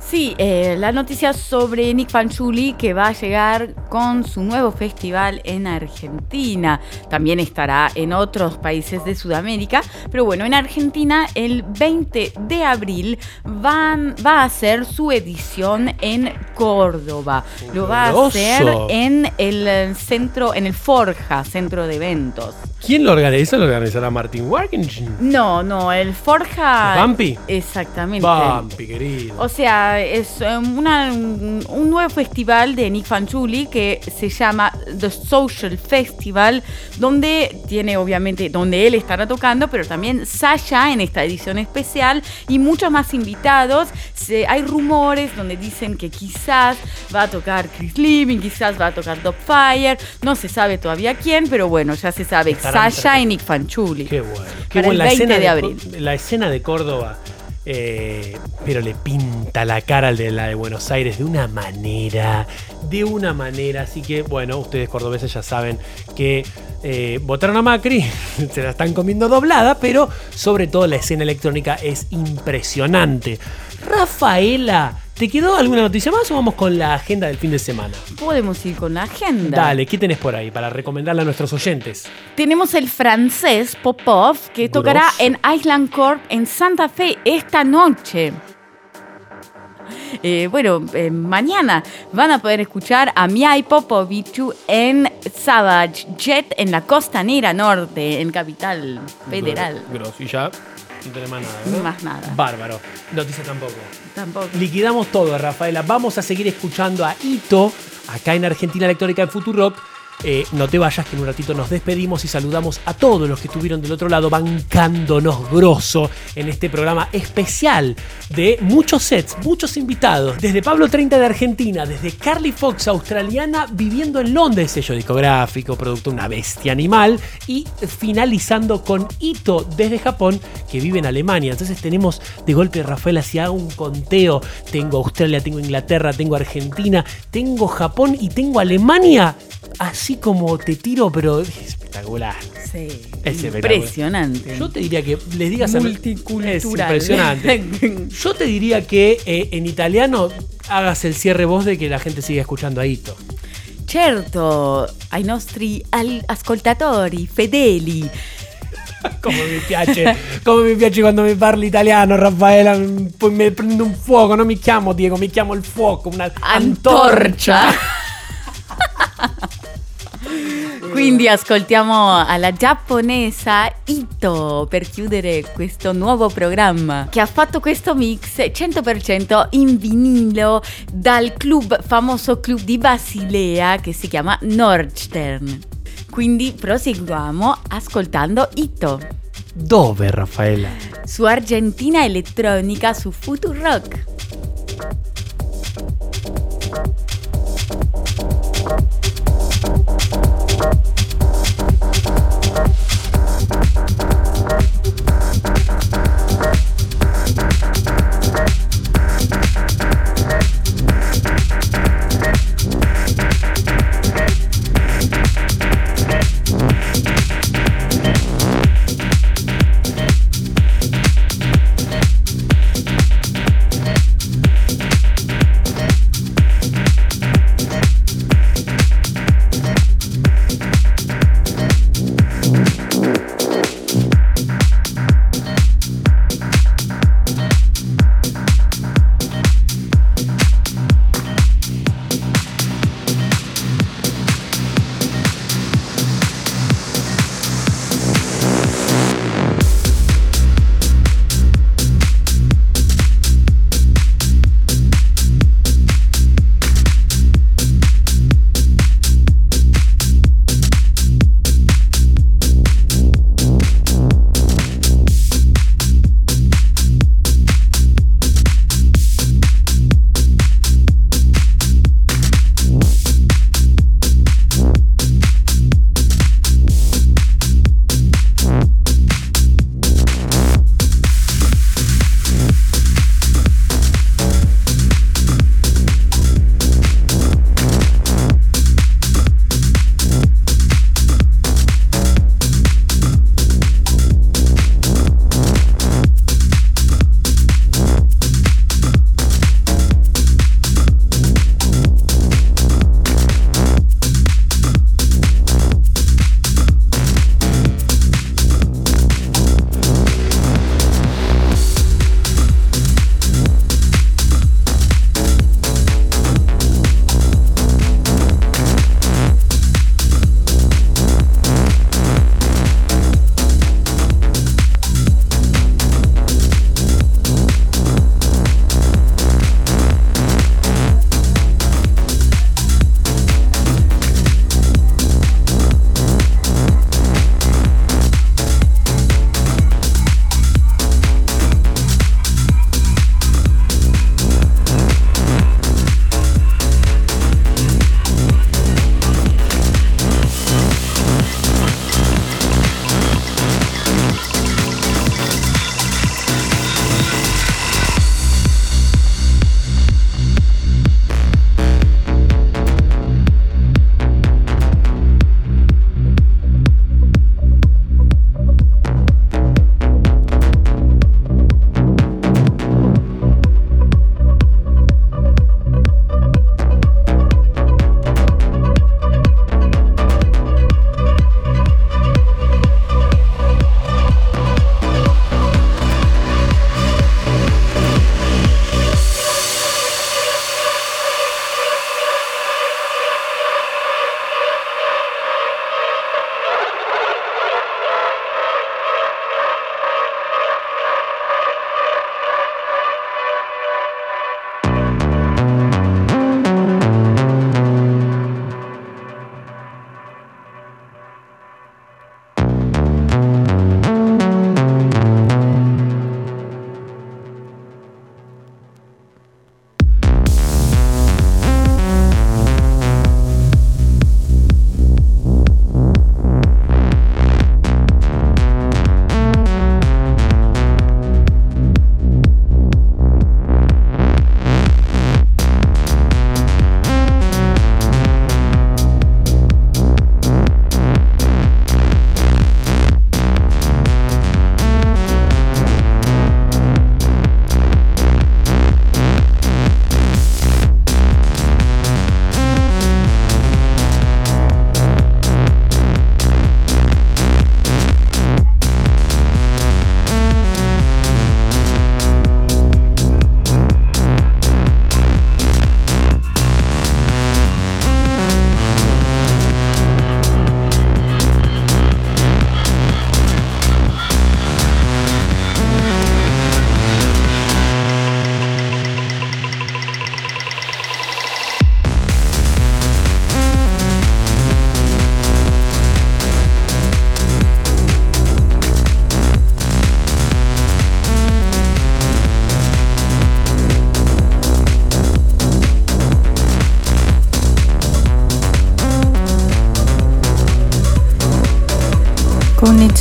Sí, eh, la noticia sobre Nick Fanchuli que va a llegar con su nuevo festival en Argentina. También estará en otros países de Sudamérica, pero bueno, en Argentina el 20 de abril van, va a hacer su edición en Córdoba. Lo va a hacer en el centro, en el Forja, centro de eventos. ¿Quién lo organiza? ¿Eso lo organizará Martin Wagenstein? No, no, el Forja. ¿Es Bumpy? Exactamente. Bumpy, querido. O sea, esta es una- un nuevo festival de Nick Fanciulli que se llama The Social Festival, donde tiene obviamente, donde él estará tocando, pero también Sasha en esta edición especial y muchos más invitados. Se- hay rumores donde dicen que quizás va a tocar Chris Living, quizás va a tocar Top Fire, no se sabe todavía quién, pero bueno, ya se sabe Estarán Sasha y Nick Fanciulli. Qué bueno. Qué Para bueno el la 20 escena de abril. La escena de Córdoba. Eh, pero le pinta la cara al de la de Buenos Aires de una manera, de una manera. Así que, bueno, ustedes cordobeses ya saben que eh, votaron a Macri, se la están comiendo doblada, pero sobre todo la escena electrónica es impresionante. Rafaela, ¿te quedó alguna noticia más o vamos con la agenda del fin de semana? Podemos ir con la agenda. Dale, ¿qué tenés por ahí para recomendarle a nuestros oyentes? Tenemos el francés Popov que tocará en Island Corp en Santa Fe esta noche. Eh, bueno, eh, mañana van a poder escuchar a Miai Popovichu en Savage Jet en la costanera norte, en Capital Federal. Grosso, y ya no tenés más nada, ¿verdad? Más nada. Bárbaro. Noticia tampoco. Tampoco. Liquidamos todo, Rafaela. Vamos a seguir escuchando a Ito acá en Argentina Electrónica en Futurock. Eh, no te vayas, que en un ratito nos despedimos y saludamos a todos los que estuvieron del otro lado bancándonos grosso en este programa especial de muchos sets, muchos invitados. Desde Pablo 30 de Argentina, desde Carly Fox, australiana, viviendo en Londres, sello discográfico, producto una bestia animal, y finalizando con Ito desde Japón, que vive en Alemania. Entonces tenemos de golpe, Rafael, hago un conteo, tengo Australia, tengo Inglaterra, tengo Argentina, tengo Japón y tengo Alemania. Así como te tiro, pero es espectacular. Sí. Es espectacular. Impresionante. Yo te diría que les digas Multicultural. Es impresionante. Yo te diría que eh, en italiano hagas el cierre vos de que la gente siga escuchando a Ito. Certo, ai nostri ascoltatori fedeli. Come mi piace, come mi piace quando mi parli italiano, Raffaella. Poi mi prendo un fuoco, non mi chiamo Diego, mi chiamo il fuoco, una Antorcia. Quindi ascoltiamo alla giapponesa Ito per chiudere questo nuovo programma che ha fatto questo mix 100% in vinilo dal club famoso club di Basilea che si chiama Nordstern. Quindi proseguiamo ascoltando Ito Dove, Raffaella? su Argentina Elettronica su Future Rock.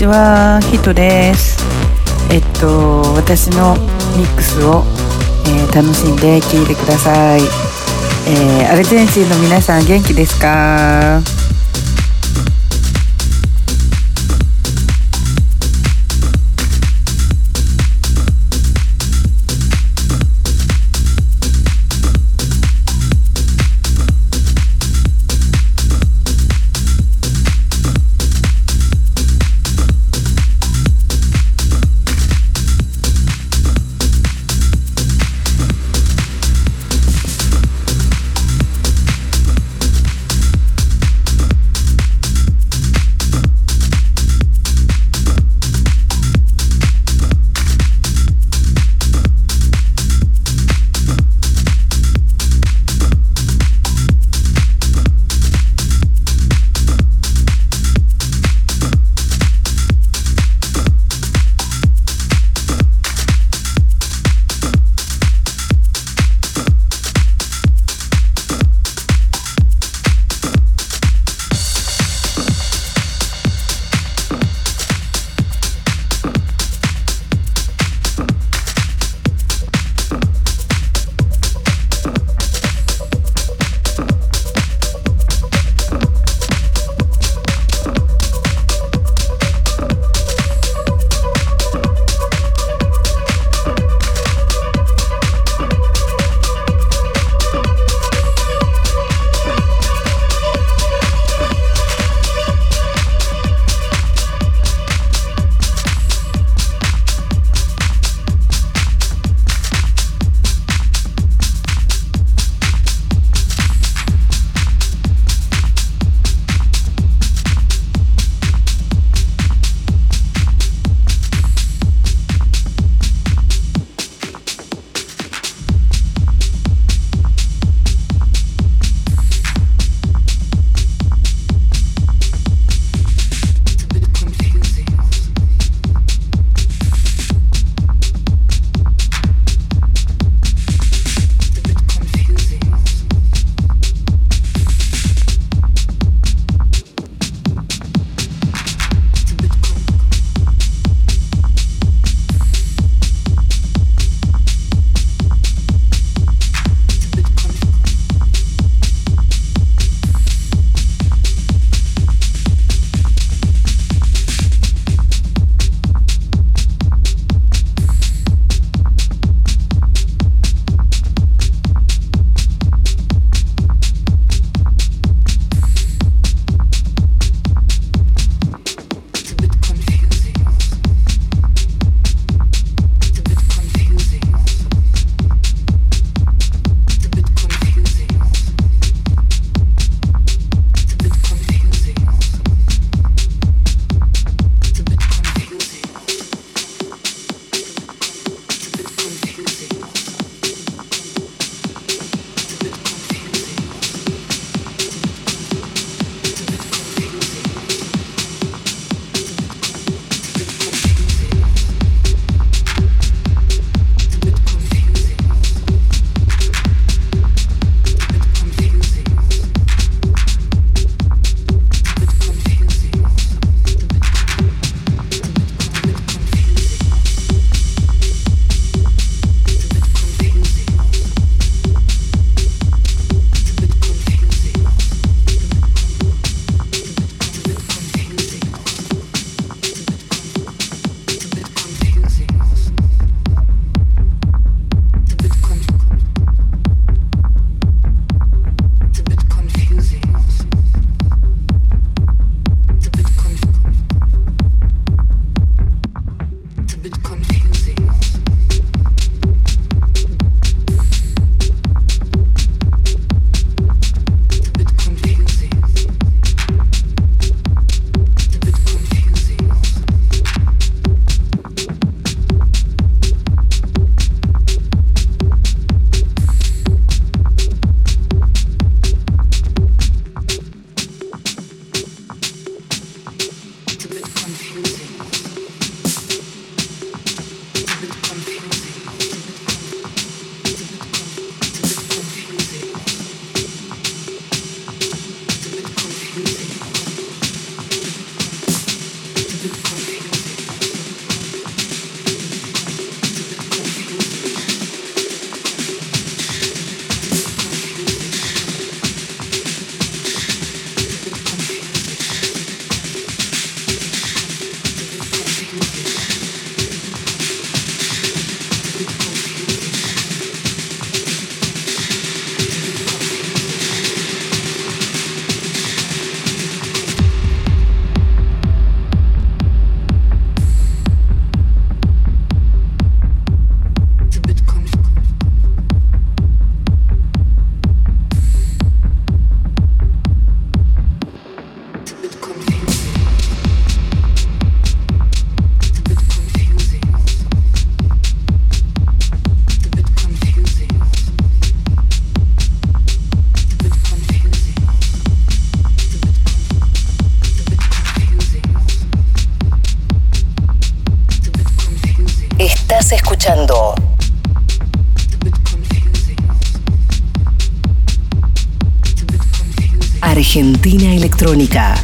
ちは、ヒトです。えっと、私のミックスを、えー楽しんで聴いてください。えーアルゼンチンの皆さん元気ですか？Electrónica.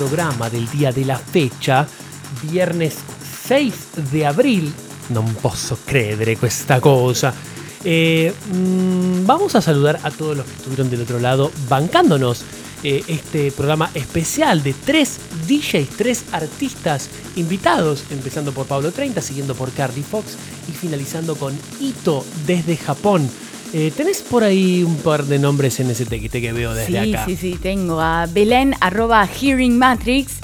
Programa del día de la fecha, viernes 6 de abril. Non posso credere questa cosa. Eh, mm, vamos a saludar a todos los que estuvieron del otro lado bancándonos eh, este programa especial de tres DJs, tres artistas invitados, empezando por Pablo 30, siguiendo por Cardi Fox y finalizando con Ito desde Japón. Eh, ¿Tenés por ahí un par de nombres en ese tequite que veo desde sí, acá? sí, sí, tengo a Belén arroba Hearing Matrix,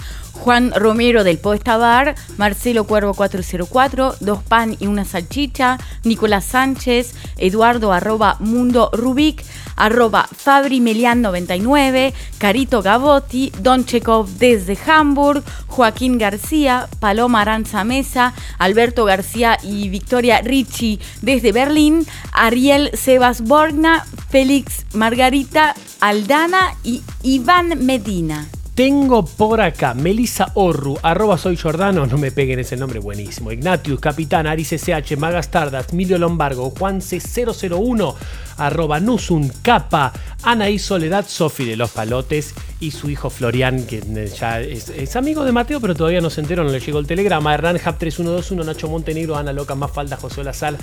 Juan Romero del Poesta Bar, Marcelo Cuervo 404, Dos Pan y una Salchicha, Nicolás Sánchez, Eduardo arroba Mundo Rubik, arroba Fabri Melian 99, Carito Gavotti, Don Chekov desde Hamburg, Joaquín García, Paloma Aranza Mesa, Alberto García y Victoria Ricci desde Berlín, Ariel Sebas Borgna, Félix Margarita Aldana y Iván Medina. Tengo por acá Melissa Orru, arroba soy Jordano, no me peguen ese nombre, buenísimo. Ignatius, Capitán, Aris SH, Magas Tardas, Milio Lombargo, Juan C001, arroba Nusun, Capa, Anaí Soledad, Sofi de los Palotes y su hijo Florian, que ya es, amigo de Mateo, pero todavía no se enteró, no le llegó el telegrama. Hernán Hap 3121, Nacho Montenegro, Ana Loca, Más Falta, José Lazar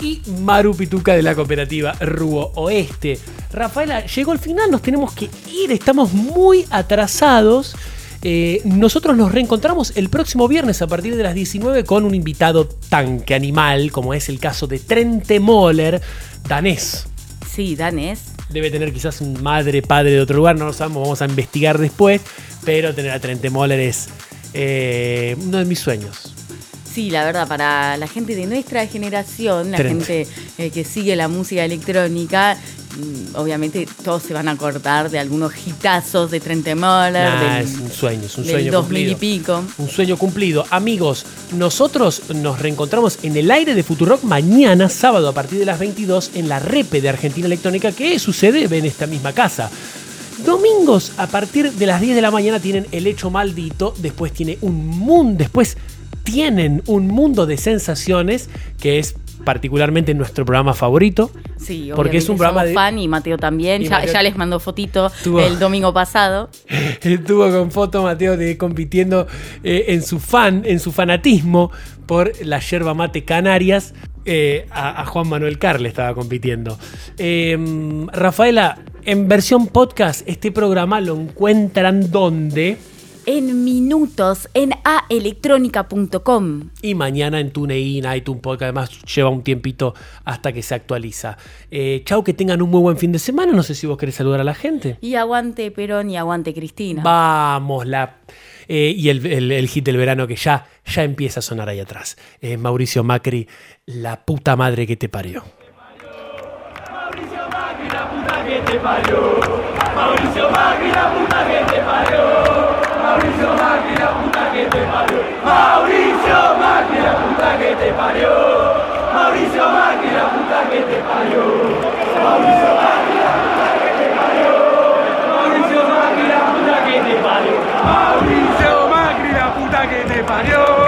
y Maru Pituca de la cooperativa Rubo Oeste. Rafaela, llegó el final, nos tenemos que ir, estamos muy atrasados. Eh, nosotros nos reencontramos el próximo viernes a partir de las 19 con un invitado tanque animal, como es el caso de Trente Moller, danés. Sí, danés. Debe tener quizás un madre, padre de otro lugar, no lo sabemos, vamos a investigar después. Pero tener a Trente Moller es eh, uno de mis sueños. Sí, la verdad, para la gente de nuestra generación, la Trent. gente eh, que sigue la música electrónica, mm, obviamente todos se van a acordar de algunos hitazos de Trent Moller, Nah, es un sueño, es un sueño 2000 y cumplido. pico. Un sueño cumplido. Amigos, nosotros nos reencontramos en el aire de Futurock mañana, sábado, a partir de las 22, en la repe de Argentina Electrónica, que sucede en esta misma casa. Domingos, a partir de las 10 de la mañana, tienen El Hecho Maldito. Después tiene un mundo. Después tienen un mundo de sensaciones, que es particularmente nuestro programa favorito. Sí, Porque es un programa de- fan y Mateo también. Y Ya, Mateo- ya les mandó fotito Tuvo- el domingo pasado. Estuvo con foto Mateo de compitiendo eh, en su fan, en su fanatismo por la yerba mate Canarias. Eh, a, a Juan Manuel Carle estaba compitiendo. Eh, Rafaela, en versión podcast, este programa lo encuentran donde En minutos en aelectronica.com. y mañana en TuneIn, iTunes Podcast. Además, lleva un tiempito hasta que se actualiza. Eh, chau, que tengan un muy buen fin de semana. No sé si vos querés saludar a la gente. Y aguante Perón y aguante Cristina. Vamos, la. eh, y el, el- el hit del verano que ya, ya empieza a sonar ahí atrás. Eh, Mauricio Macri, la puta madre que te parió. Mauricio Macri, la puta que te parió. Mauricio Macri, la puta que te parió. Mauricio Macri, la puta que te parió. Mauricio Macri, la puta que te parió. Mauricio Macri, la puta que te parió. Mauricio Macri, la puta que te parió. La puta que te parió.